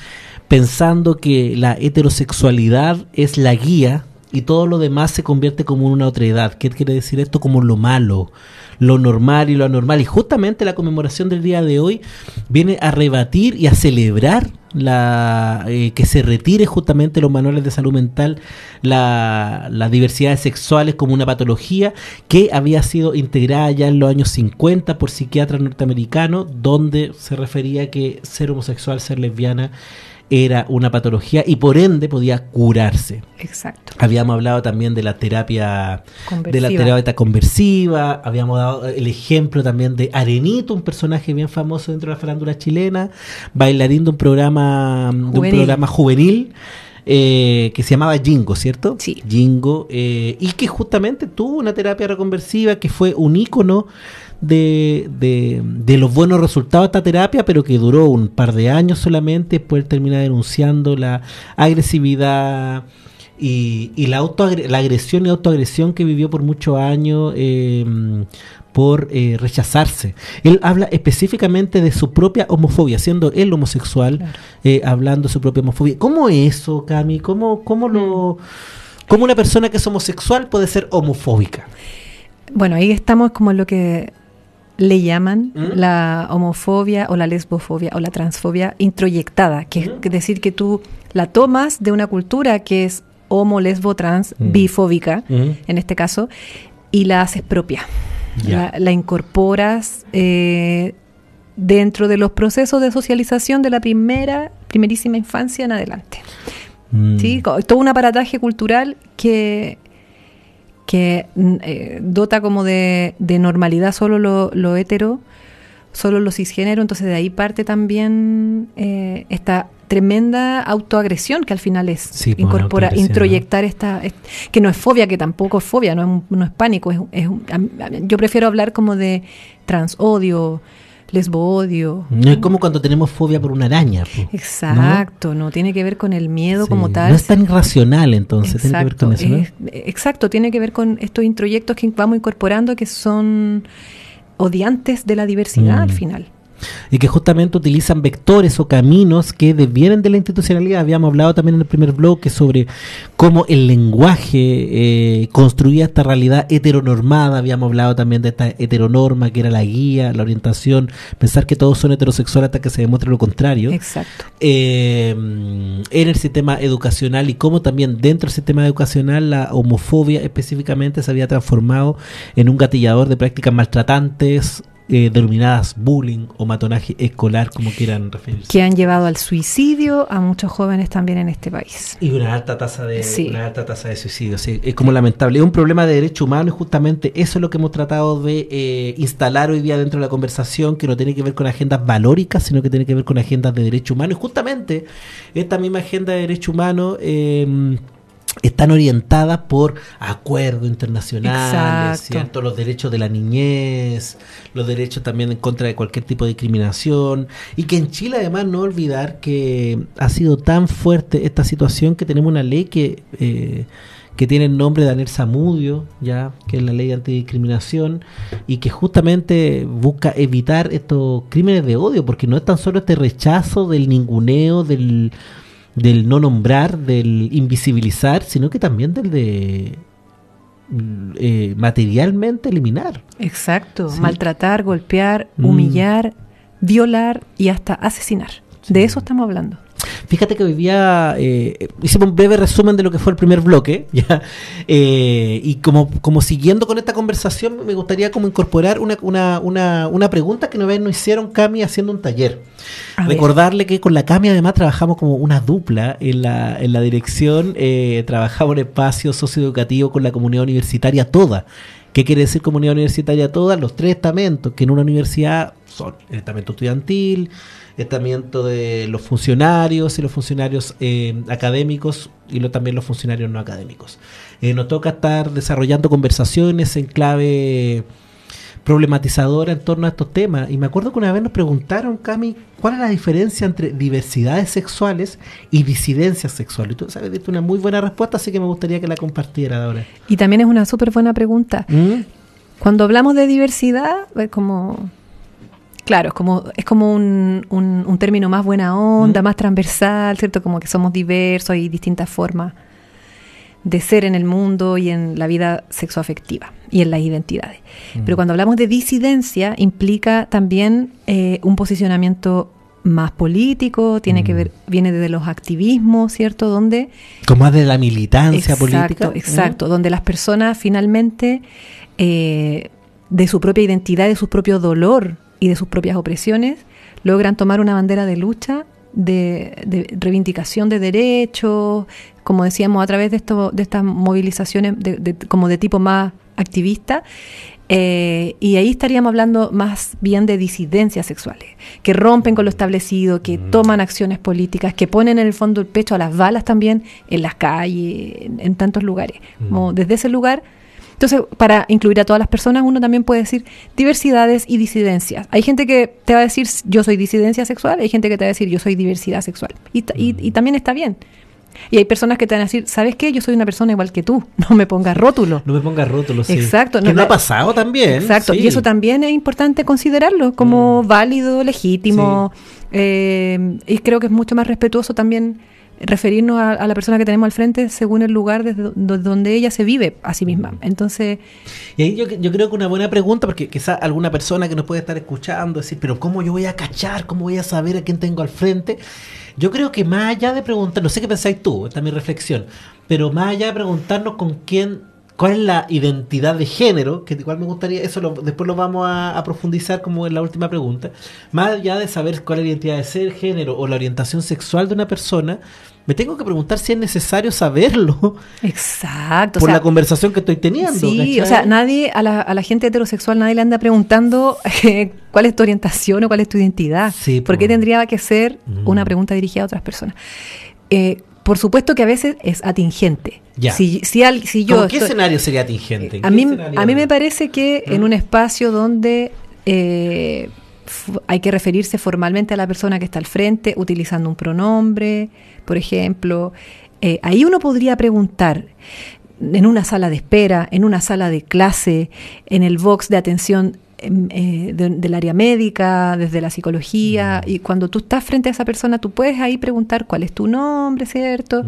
pensando que la heterosexualidad es la guía y todo lo demás se convierte como una otra edad. ¿Qué quiere decir esto? Como lo malo, lo normal y lo anormal. Y justamente la conmemoración del día de hoy viene a rebatir y a celebrar la eh, que se retire justamente los manuales de salud mental la, las diversidades sexuales como una patología que había sido integrada ya en los años 50 por psiquiatras norteamericanos donde se refería que ser homosexual, ser lesbiana era una patología y por ende podía curarse.
Exacto.
Habíamos hablado también de la terapia de la terapia conversiva, habíamos dado el ejemplo también de Arenito, un personaje bien famoso dentro de la farándula chilena, bailarín de un programa juvenil. de un programa juvenil. Eh, que se llamaba Jingo, ¿cierto?
Sí.
Jingo, eh, y que justamente tuvo una terapia reconversiva que fue un ícono de, de, de, los buenos resultados de esta terapia, pero que duró un par de años solamente, después termina denunciando la agresividad y, y la, auto, la agresión y autoagresión que vivió por muchos años eh, por eh, rechazarse. Él habla específicamente de su propia homofobia, siendo él homosexual, claro. eh, hablando de su propia homofobia. ¿Cómo es eso, Cami? ¿Cómo, cómo, lo, mm. ¿Cómo una persona que es homosexual puede ser homofóbica?
Bueno, ahí estamos como lo que le llaman ¿Mm? la homofobia o la lesbofobia o la transfobia introyectada, que ¿Mm? es decir que tú la tomas de una cultura que es homo, lesbo, trans, ¿Mm? bifóbica, en este caso, y la haces propia. Yeah. La, la, incorporas eh, dentro de los procesos de socialización de la primera, primerísima infancia en adelante. ¿Sí? Todo un aparataje cultural que que eh, dota como de, de, normalidad solo lo, lo hetero, solo lo cisgénero, entonces de ahí parte también eh, esta tremenda autoagresión que al final es
sí,
incorpora, introyectar esta, que no es fobia, que tampoco es fobia, no es, no es pánico, es, es, yo prefiero hablar como de transodio, lesbo odio.
No es como cuando tenemos fobia por una araña.
Exacto, ¿no? ¿no? tiene que ver con el miedo sí, como tal.
No es tan irracional entonces,
exacto,
tiene que ver con eso. ¿no?
Es, exacto, tiene que ver con estos introyectos que vamos incorporando que son odiantes de la diversidad mm. al final
y que justamente utilizan vectores o caminos que desvienen de la institucionalidad. Habíamos hablado también en el primer bloque sobre cómo el lenguaje eh, construía esta realidad heteronormada. Habíamos hablado también de esta heteronorma que era la guía, la orientación, pensar que todos son heterosexuales hasta que se demuestre lo contrario.
Exacto.
Eh, en el sistema educacional y cómo también dentro del sistema educacional la homofobia específicamente se había transformado en un gatillador de prácticas maltratantes eh, denominadas bullying o matonaje escolar, como quieran referirse.
Que han llevado al suicidio a muchos jóvenes también en este país.
Y una alta tasa de, sí. una alta tasa de suicidio, sí. Es como lamentable. Es un problema de derecho humano y justamente eso es lo que hemos tratado de eh, instalar hoy día dentro de la conversación, que no tiene que ver con agendas valóricas, sino que tiene que ver con agendas de derecho humano. Y justamente esta misma agenda de derecho humano... Eh, están orientadas por acuerdos internacionales, ¿cierto? Los derechos de la niñez, los derechos también en contra de cualquier tipo de discriminación. Y que en Chile además no olvidar que ha sido tan fuerte esta situación que tenemos una ley que... Eh, que tiene el nombre de Daniel Samudio, ya que es la ley de antidiscriminación y que justamente busca evitar estos crímenes de odio, porque no es tan solo este rechazo del ninguneo, del, del no nombrar, del invisibilizar, sino que también del de eh, materialmente eliminar.
Exacto, maltratar, golpear, mm. humillar, violar y hasta asesinar. De eso estamos hablando.
Fíjate que hoy día eh, hicimos un breve resumen de lo que fue el primer bloque, ¿ya? Eh, y como, como siguiendo con esta conversación, me gustaría como incorporar una, una, una, una pregunta que una vez nos hicieron Cami haciendo un taller. Recordarle que con la Cami además trabajamos como una dupla en la, en la dirección, eh, trabajamos en espacio socioeducativo con la comunidad universitaria toda. ¿Qué quiere decir comunidad universitaria toda? Los tres estamentos que en una universidad son el estamento estudiantil, estamiento de los funcionarios y los funcionarios eh, académicos y lo, también los funcionarios no académicos. Eh, nos toca estar desarrollando conversaciones en clave problematizadora en torno a estos temas. Y me acuerdo que una vez nos preguntaron, Cami, cuál es la diferencia entre diversidades sexuales y disidencias sexuales. Y tú sabes, diste una muy buena respuesta, así que me gustaría que la compartiera ahora.
Y también es una súper buena pregunta. ¿Mm? Cuando hablamos de diversidad, como Claro, es como, es como un, un, término más buena onda, más transversal, ¿cierto? Como que somos diversos y distintas formas de ser en el mundo y en la vida sexoafectiva y en las identidades. Pero cuando hablamos de disidencia, implica también eh, un posicionamiento más político, tiene que ver, viene desde los activismos, ¿cierto? Donde...
Como más de la militancia política.
Exacto, donde las personas finalmente, eh, de su propia identidad, de su propio dolor, y de sus propias opresiones, logran tomar una bandera de lucha, de, reivindicación de derechos, como decíamos, a través de, esto, de estas movilizaciones de, como de tipo más activista. Eh, y ahí estaríamos hablando más bien de disidencias sexuales, que rompen con lo establecido, que mm. toman acciones políticas, que ponen en el fondo el pecho a las balas también en las calles, en, tantos lugares. Como mm. desde ese lugar entonces, para incluir a todas las personas, uno también puede decir diversidades y disidencias. Hay gente que te va a decir yo soy disidencia sexual, hay gente que te va a decir yo soy diversidad sexual. Y, y, también está bien. Y hay personas que te van a decir, ¿sabes qué? Yo soy una persona igual que tú. No me pongas rótulo.
No me pongas rótulo, sí.
Exacto.
Que no, ha pasado también.
Exacto. Y eso también es importante considerarlo como mm. válido, legítimo. Eh, y creo que es mucho más respetuoso también referirnos a, la persona que tenemos al frente según el lugar desde donde ella se vive a sí misma. Entonces...
Y ahí yo, yo creo que una buena pregunta, porque quizá alguna persona que nos puede estar escuchando decir, pero ¿cómo yo voy a cachar? ¿Cómo voy a saber a quién tengo al frente? Yo creo que más allá de preguntar, no sé qué pensáis tú, esta es mi reflexión, pero más allá de preguntarnos con quién cuál es la identidad de género, que igual me gustaría, eso después lo vamos a, profundizar como en la última pregunta, más allá de saber cuál es la identidad de ser, género o la orientación sexual de una persona, me tengo que preguntar si es necesario saberlo.
Exacto.
Por la conversación que estoy teniendo.
Sí, o sea, nadie, a la, a la, gente heterosexual, nadie le anda preguntando eh, cuál es tu orientación o cuál es tu identidad. Sí, ¿Por qué tendría que ser una pregunta dirigida a otras personas? Eh, por supuesto que a veces es atingente.
Ya.
Si, si, yo
¿Qué escenario sería atingente?
A mí, a mí me parece que en un espacio donde eh, hay que referirse formalmente a la persona que está al frente, utilizando un pronombre, por ejemplo, eh, ahí uno podría preguntar, en una sala de espera, en una sala de clase, en el box de atención Em, eh, del área médica, desde la psicología, mm. y cuando tú estás frente a esa persona, tú puedes ahí preguntar cuál es tu nombre, ¿cierto? Mm.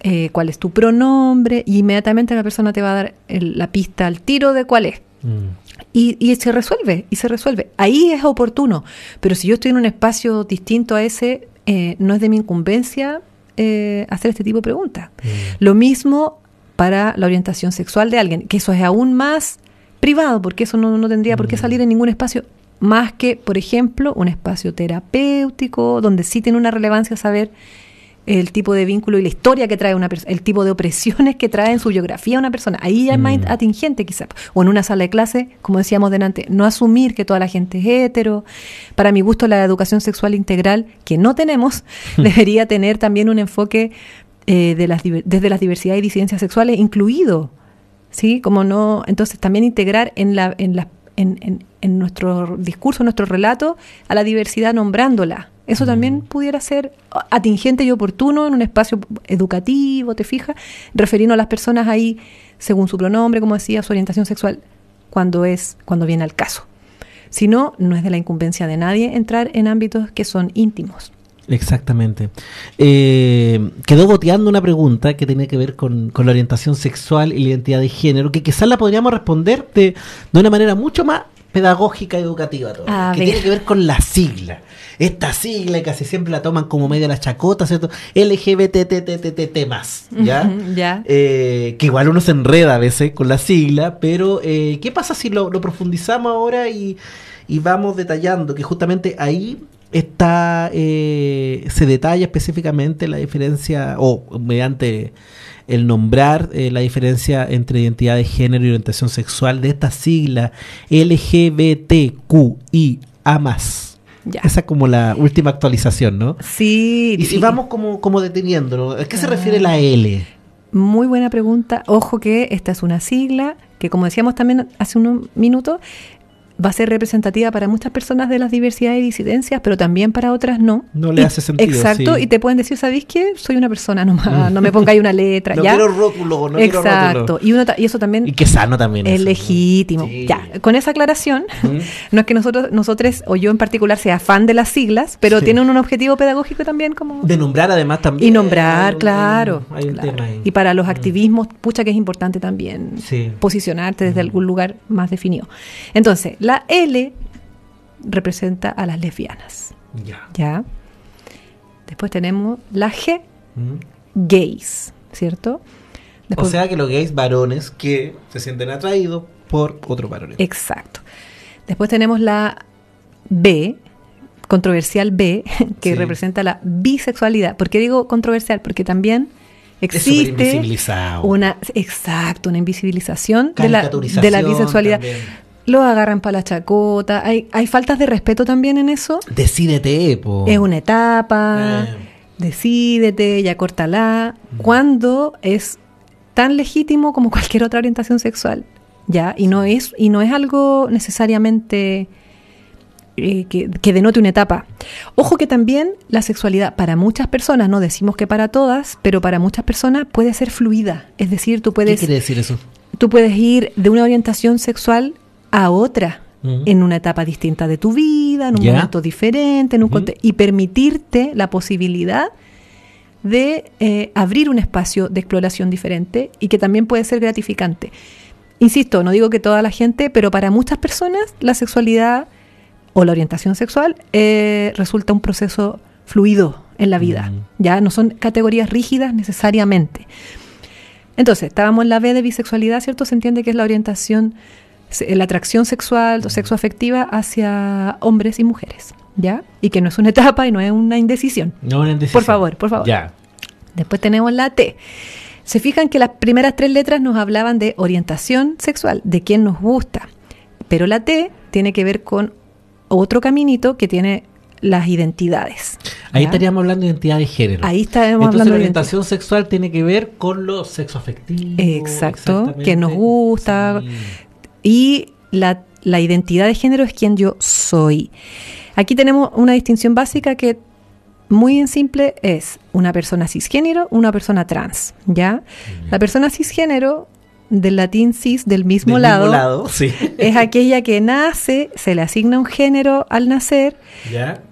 Eh, cuál es tu pronombre, y inmediatamente la persona te va a dar la pista al tiro de cuál es. Mm. Y, se resuelve, y se resuelve. Ahí es oportuno, pero si yo estoy en un espacio distinto a ese, eh, no es de mi incumbencia hacer este tipo de preguntas. Lo mismo para la orientación sexual de alguien, que eso es aún más privado, porque eso no, tendría por qué mm. salir en ningún espacio más que, por ejemplo, un espacio terapéutico, donde sí tiene una relevancia saber el tipo de vínculo y la historia que trae una persona, el tipo de opresiones que trae en su biografía una persona. Ahí ya es más mm. atingente quizás. O en una sala de clase, como decíamos delante, no asumir que toda la gente es hetero. Para mi gusto, la educación sexual integral, que no tenemos, debería tener también un enfoque eh, de las, desde las diversidades y disidencias sexuales incluido. ¿Sí? Como no, entonces también integrar en, la, en, la, en, en, nuestro discurso, en nuestro relato, a la diversidad nombrándola. Eso también pudiera ser atingente y oportuno en un espacio educativo, ¿te fijas? Refiriendo a las personas ahí según su pronombre, como decía, su orientación sexual, cuando es, cuando viene al caso. Si no, no es de la incumbencia de nadie entrar en ámbitos que son íntimos.
Exactamente. Eh, quedó boteando una pregunta que tenía que ver con, la orientación sexual y la identidad de género, que quizás la podríamos responder de, de una manera mucho más pedagógica educativa que tiene que ver con la sigla. Esta sigla casi siempre la toman como medio de la chacota, ¿cierto? LGBTTTTT más, ¿ya?
ya.
Eh, que igual uno se enreda a veces con la sigla, pero eh, ¿qué pasa si lo, lo profundizamos ahora y, y, vamos detallando? Que justamente ahí está, eh, se detalla específicamente la diferencia, o mediante el nombrar eh, la diferencia entre identidad de género y orientación sexual de esta sigla LGBTQIA+. Ya. Esa es como la última actualización, ¿no?
Sí.
Y si vamos como, como deteniéndolo, ¿a qué se refiere la L?
Muy buena pregunta. Ojo que esta es una sigla que, como decíamos también hace unos minutos, va a ser representativa para muchas personas de las diversidades y disidencias, pero también para otras no.
No le hace sentido.
Exacto, y te pueden decir, ¿sabéis qué? Soy una persona nomás, no me pongáis una letra.
no
¿ya?
quiero rótulo, no
Exacto, quiero rótulo. Y, y eso también...
Y que sano también.
Es legítimo. Ya, con esa aclaración, no es que nosotros, nosotros, o yo en particular, sea fan de las siglas, pero tienen un objetivo pedagógico también como...
De nombrar además también.
Y nombrar, claro. Hay un Tema ahí. Y para los activismos, pucha que es importante también posicionarte desde algún lugar más definido. Entonces, la L representa a las lesbianas. Ya. Después tenemos la G, gays, ¿cierto?
o sea que los gays varones que se sienten atraídos por otros varones.
Exacto. Después tenemos la B, controversial B, que representa la bisexualidad. ¿Por qué digo controversial? Porque también existe una exacto una invisibilización de la, de la bisexualidad lo agarran para la chacota. Hay, hay faltas de respeto también en eso.
Decídete, po.
Es una etapa. Eh. Decídete, ya córtala. Mm. Cuando es tan legítimo como cualquier otra orientación sexual. ¿Ya? Y no es, y no es algo necesariamente eh, que, que, denote una etapa. Ojo que también la sexualidad para muchas personas, no decimos que para todas, pero para muchas personas puede ser fluida. Es decir, tú puedes...
¿Qué quiere decir eso?
Tú puedes ir de una orientación sexual a otra en una etapa distinta de tu vida, en un momento diferente, en un y permitirte la posibilidad de eh, abrir un espacio de exploración diferente y que también puede ser gratificante. Insisto, no digo que toda la gente, pero para muchas personas la sexualidad o la orientación sexual eh, resulta un proceso fluido en la vida. Ya no son categorías rígidas necesariamente. Entonces, estábamos en la B de bisexualidad, ¿cierto? Se entiende que es la orientación la atracción sexual o sexoafectiva hacia hombres y mujeres, ¿ya? Y que no es una etapa y no es una indecisión.
No una indecisión.
Por favor, por favor.
Ya.
Después tenemos la T. Se fijan que las primeras tres letras nos hablaban de orientación sexual, de quién nos gusta. Pero la T tiene que ver con otro caminito que tiene las identidades.
Ahí estaríamos hablando de identidad de género.
Ahí estaríamos hablando
de orientación sexual tiene que ver con lo sexoafectivo.
Exacto, que nos gusta, y la, identidad de género es quien yo soy. Aquí tenemos una distinción básica que muy en simple es una persona cisgénero, una persona trans, ¿ya? La persona cisgénero del latín cis del mismo lado, es aquella que nace, se le asigna un género al nacer.
¿Ya?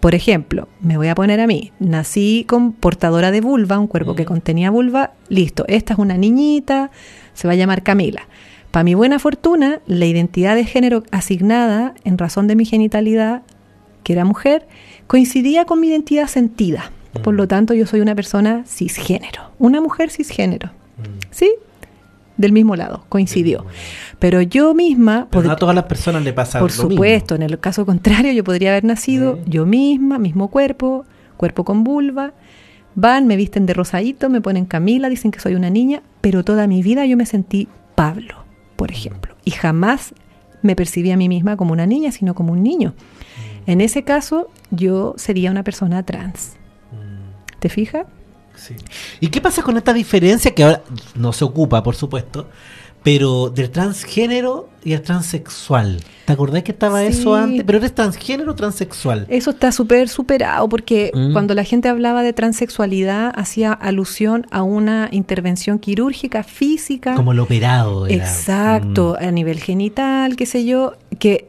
Por ejemplo, me voy a poner a mí, nací con portadora de vulva, un cuerpo que contenía vulva, listo, esta es una niñita, se va a llamar Camila. Para mi buena fortuna, la identidad de género asignada en razón de mi genitalidad, que era mujer, coincidía con mi identidad sentida. Por lo tanto, yo soy una persona cisgénero, una mujer cisgénero. Mm. ¿Sí? Del mismo lado, coincidió. Pero yo misma...
Pero no a todas las personas le pasa
Por supuesto, en el caso contrario, yo podría haber nacido mm. yo misma, mismo cuerpo, cuerpo con vulva. Van, me visten de rosadito, me ponen Camila, dicen que soy una niña, pero toda mi vida yo me sentí Pablo por ejemplo. Y jamás me percibí a mí misma como una niña, sino como un niño. Mm. En ese caso, yo sería una persona trans. Mm. ¿Te fijas?
Sí. ¿Y qué pasa con esta diferencia que ahora no se ocupa, por supuesto, pero del transgénero y el transexual? ¿Te acordás que estaba
Sí.
eso antes? Pero eres transgénero o transexual.
Eso está súper superado porque
Mm.
cuando la gente hablaba de transexualidad hacía alusión a una intervención quirúrgica física.
Como el operado. era.
Exacto,
Mm.
a nivel genital, qué sé yo, que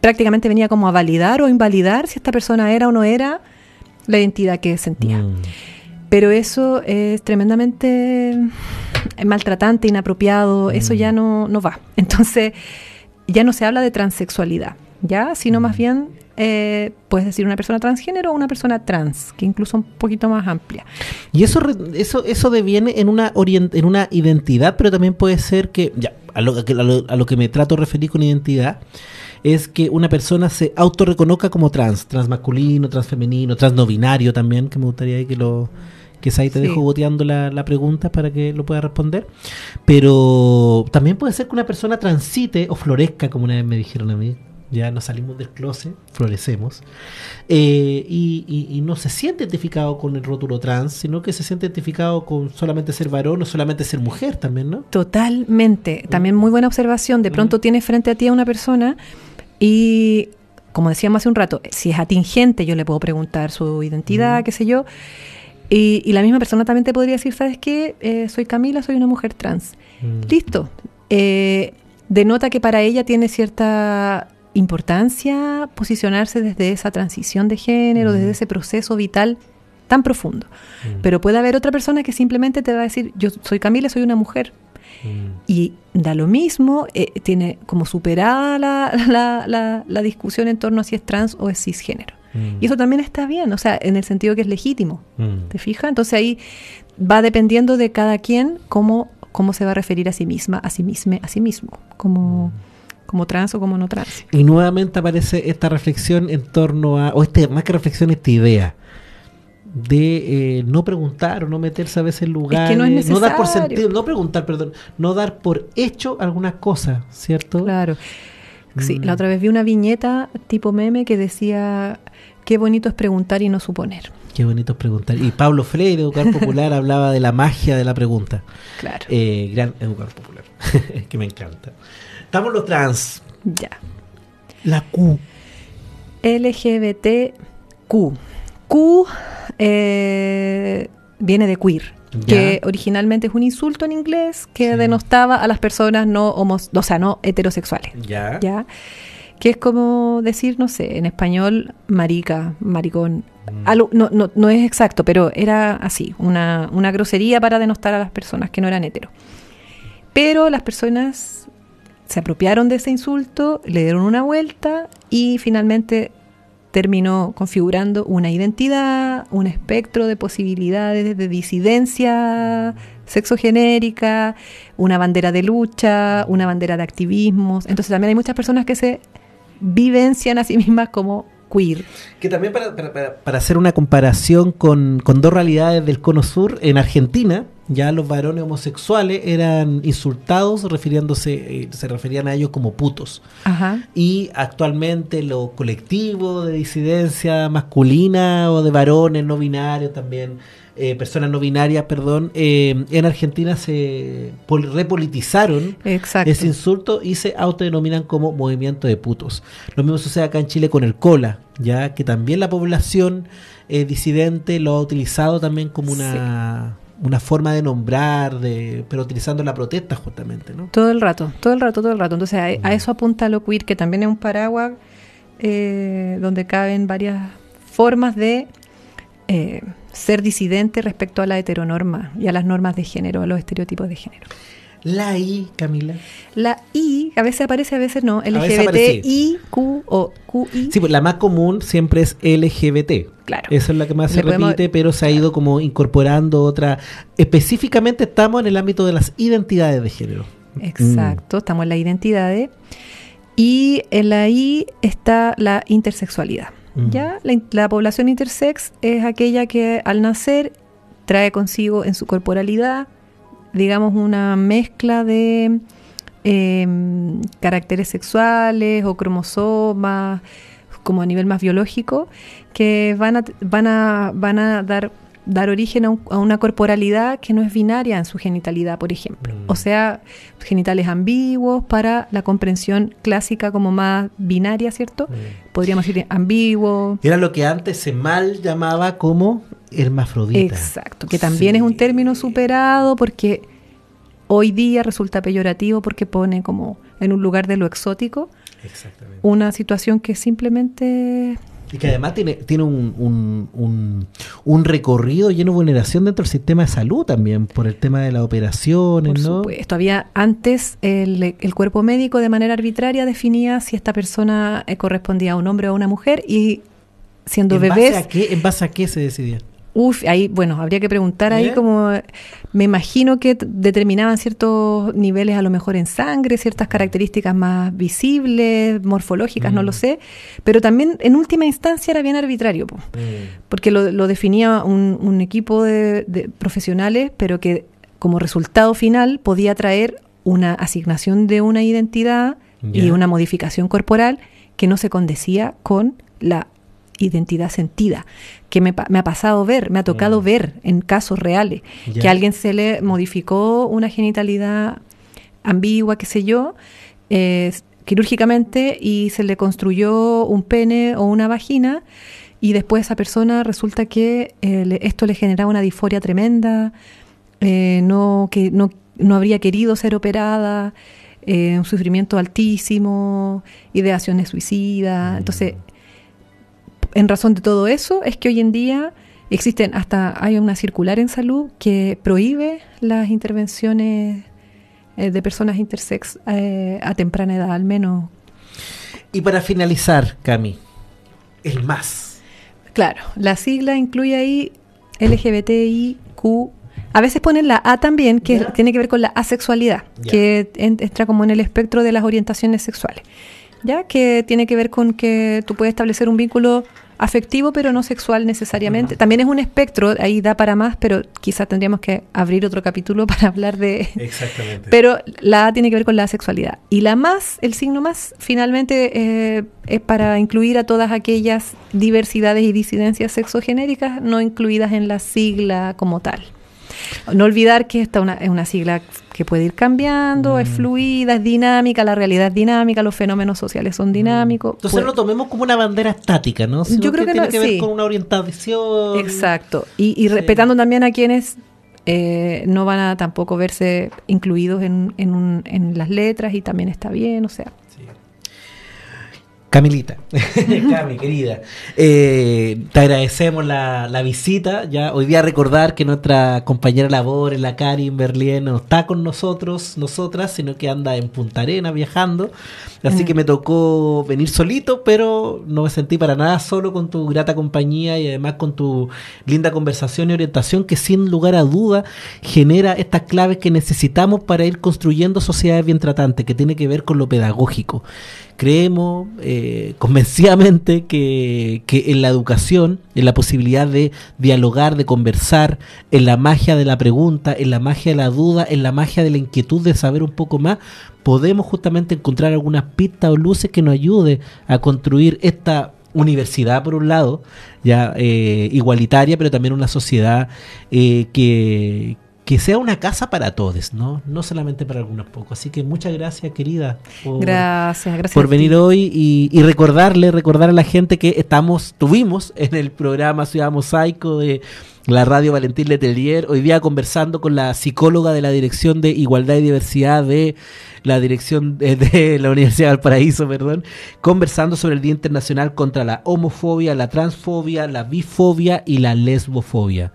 prácticamente venía como a validar o invalidar si esta persona era o no era la identidad que sentía.
Mm.
Pero eso es tremendamente maltratante, inapropiado, eso
Mm.
ya no, no va. Entonces, ya no se habla de transexualidad, ¿ya? Sino
Mm.
más bien, eh, puedes decir una persona transgénero o una persona trans, que incluso un poquito más amplia.
Y eso, eso, eso deviene en una, en una identidad, pero también puede ser que, ya, a lo, que- a lo, a lo que me trato de referir con identidad, es que una persona se autorreconozca como trans, transmasculino, transfemenino, transno binario también, que me gustaría que lo que ahí te
Sí.
dejo boteando la, la pregunta para que lo pueda responder. Pero también puede ser que una persona transite o florezca, como una vez me dijeron a mí. Ya nos salimos del closet, florecemos. eh, y, y- y no se siente identificado con el rótulo trans, sino que se siente identificado con solamente ser varón o solamente ser mujer también, ¿no?
Totalmente. También muy buena observación. De pronto tienes frente a ti a una persona y, como decíamos hace un rato, si es atingente, yo le puedo preguntar su identidad,
Mm.
qué sé yo. Y, y la misma persona también te podría decir, ¿sabes qué? Eh, soy Camila, soy una mujer trans.
Mm.
Listo. Eh, denota que para ella tiene cierta importancia posicionarse desde esa transición de género,
Mm.
desde ese proceso vital tan profundo.
Mm.
Pero puede haber otra persona que simplemente te va a decir, yo soy Camila, soy una mujer.
Mm.
Y da lo mismo, eh, tiene como superada la, la- la- la discusión en torno a si es trans o es cisgénero.
Mm.
Y eso también está bien, o sea, en el sentido que es legítimo.
Mm.
¿Te fijas? Entonces ahí va dependiendo de cada quien cómo, cómo se va a referir a sí misma, a sí misma, a sí mismo, como, como trans o como no trans.
Y nuevamente aparece esta reflexión en torno a, o este, más que reflexión, esta idea de eh, no preguntar o no meterse a veces en lugares,
no es
dar por
necesario.
sentido, no preguntar, perdón, no dar por hecho algunas cosas, ¿cierto?
Claro. Sí,
Mm.
la otra vez vi una viñeta tipo meme que decía, qué bonito es preguntar y no suponer.
Qué bonito es preguntar. Y Pablo Freire, educador popular, hablaba de la magia de la pregunta.
Claro.
Eh, gran educador popular, que me encanta. Estamos los trans,
ya.
la Q.
LGBTQ. Q eh, viene de queer, que originalmente es un insulto en inglés que
Sí.
denostaba a las personas no homos, o sea, no heterosexuales.
Ya.
¿Ya? Que es como decir, no sé, en español, marica, maricón.
Mm.
Algo- no, no, no es exacto, pero era así, una, una grosería para denostar a las personas que no eran hetero. Pero las personas se apropiaron de ese insulto, le dieron una vuelta y finalmente terminó configurando una identidad, un espectro de posibilidades de disidencia sexogenérica, una bandera de lucha, una bandera de activismos. Entonces también hay muchas personas que se vivencian a sí mismas como queer.
Que también para, para- para- hacer una comparación con, con dos realidades del cono sur, en Argentina ya los varones homosexuales eran insultados refiriéndose, eh, se referían a ellos como putos.
Ajá.
Y actualmente lo colectivo de disidencia masculina o de varones no binarios también, eh, personas no binarias, perdón, eh, en Argentina se pol- repolitizaron
Exacto.
ese insulto y se autodenominan como movimiento de putos. Lo mismo sucede acá en Chile con el cola, ya que también la población eh, disidente lo ha utilizado también como una, una forma de nombrar, de, pero utilizando la protesta justamente, ¿no?
Todo el rato, todo el rato, todo el rato. Entonces a, a eso apunta lo queer, que también es un paraguas eh, donde caben varias formas de eh, ser disidente respecto a la heteronorma y a las normas de género, a los estereotipos de género.
La I, Camila.
La I a veces aparece, a veces no.
veces aparece.
LGBTIQ o QI.
Sí, pues la más común siempre es LGBT.
Claro.
Esa es la que más se
podemos-
repite, pero se ha ido como incorporando otra. Específicamente estamos en el ámbito de las identidades de género.
Exacto, estamos en la identidad de- y en la I está la intersexualidad.
Mm.
Ya la, la población intersex es aquella que al nacer trae consigo en su corporalidad, digamos, una mezcla de em, caracteres sexuales o cromosomas, como a nivel más biológico, que van a, van a, van a dar dar origen a, una corporalidad que no es binaria en su genitalidad, por ejemplo. Mm. O sea, genitales ambiguos para la comprensión clásica como más binaria, ¿cierto? Mm. Podríamos decir ambiguo.
Era lo que antes se mal llamaba como hermafrodita.
Exacto, que también es un término superado porque hoy día resulta peyorativo porque pone como en un lugar de lo exótico una situación que simplemente
y que además tiene, tiene un, un, un, recorrido lleno de vulneración dentro del sistema de salud también, por el tema de las operaciones, por ¿no?
Supuesto. Había antes el, el, cuerpo médico de manera arbitraria definía si esta persona eh, correspondía a un hombre o a una mujer y siendo bebés.
¿En base a qué se decidía?
Uf, ahí, bueno, habría que preguntar ahí como, me imagino que determinaban ciertos niveles a lo mejor en sangre, ciertas características más visibles, morfológicas, no lo mm. sé, pero también en última instancia era bien arbitrario, mm. porque lo, definía un, equipo de, profesionales, pero que como resultado final podía traer una asignación de una identidad y una modificación corporal que no se condecía con la identidad sentida, que me, ha pasado ver, me ha tocado mm. ver en casos reales, que a alguien se le modificó una genitalidad ambigua, qué sé yo, eh, quirúrgicamente y se le construyó un pene o una vagina y después esa persona resulta que eh, esto le generaba una disforia tremenda, eh, no, que no, no habría querido ser operada, un sufrimiento altísimo, ideaciones suicidas. Mm. Entonces, en razón de todo eso es que hoy en día existen hasta hay una circular en salud que prohíbe las intervenciones eh, de personas intersex eh, a temprana edad al menos.
Y para finalizar, Cami, el más.
Claro, la sigla incluye ahí LGBTIQ. A veces ponen la A también, que tiene que ver con la asexualidad, que entra como en el espectro de las orientaciones sexuales. ¿Ya? Que tiene que ver con que tú puedes establecer un vínculo afectivo pero no sexual necesariamente. También es un espectro, ahí da para más, pero quizás tendríamos que abrir otro capítulo para hablar de... Exactamente. Pero la A tiene que ver con la sexualidad. Y la más, el signo más, finalmente eh, es para incluir a todas aquellas diversidades y disidencias sexogenéricas no incluidas en la sigla como tal. No olvidar que esta es una sigla que puede ir cambiando, es mm. fluida, es dinámica, la realidad es dinámica, los fenómenos sociales son mm. dinámicos.
Entonces no lo tomemos como una bandera estática, ¿no?
Yo creo que,
tiene que ver con una orientación.
Exacto. Y, respetando también a quienes eh, no van a tampoco verse incluidos en, en, en las letras y también está bien, o sea.
Camilita, Cami, querida, eh, te agradecemos la, visita. Ya hoy día recordar que nuestra compañera labor, la Cari en Berlín, no está con nosotros, nosotras, sino que anda en Punta Arena viajando. Así que me tocó venir solito, pero no me sentí para nada solo con tu grata compañía y además con tu linda conversación y orientación que sin lugar a duda genera estas claves que necesitamos para ir construyendo sociedades bien tratantes, que tiene que ver con lo pedagógico creemos eh, convencidamente que, que, en la educación, en la posibilidad de dialogar, de conversar, en la magia de la pregunta, en la magia de la duda, en la magia de la inquietud de saber un poco más, podemos justamente encontrar algunas pistas o luces que nos ayude a construir esta universidad por un lado, ya eh, igualitaria, pero también una sociedad eh, que, que sea una casa para todos, ¿no? No solamente para algunos pocos. Así que muchas gracias, querida,
por, gracias, gracias
por venir hoy y, recordarle, recordar a la gente que estamos, tuvimos en el programa Ciudad Mosaico de la radio Valentín Letelier, hoy día conversando con la psicóloga de la Dirección de Igualdad y Diversidad de la Dirección de, la Universidad del Paraíso, perdón, conversando sobre el Día Internacional contra la homofobia, la transfobia, la bifobia y la lesbofobia.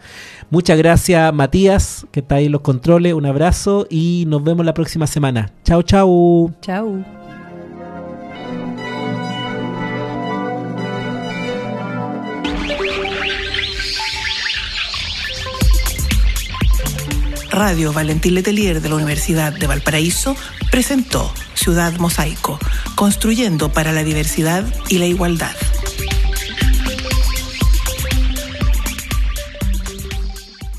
Muchas gracias, Matías, que está ahí en los controles. Un abrazo y nos vemos la próxima semana. Chao, chao.
Chao.
Radio Valentín Letelier de la Universidad de Valparaíso presentó Ciudad Mosaico, construyendo para la diversidad y la igualdad.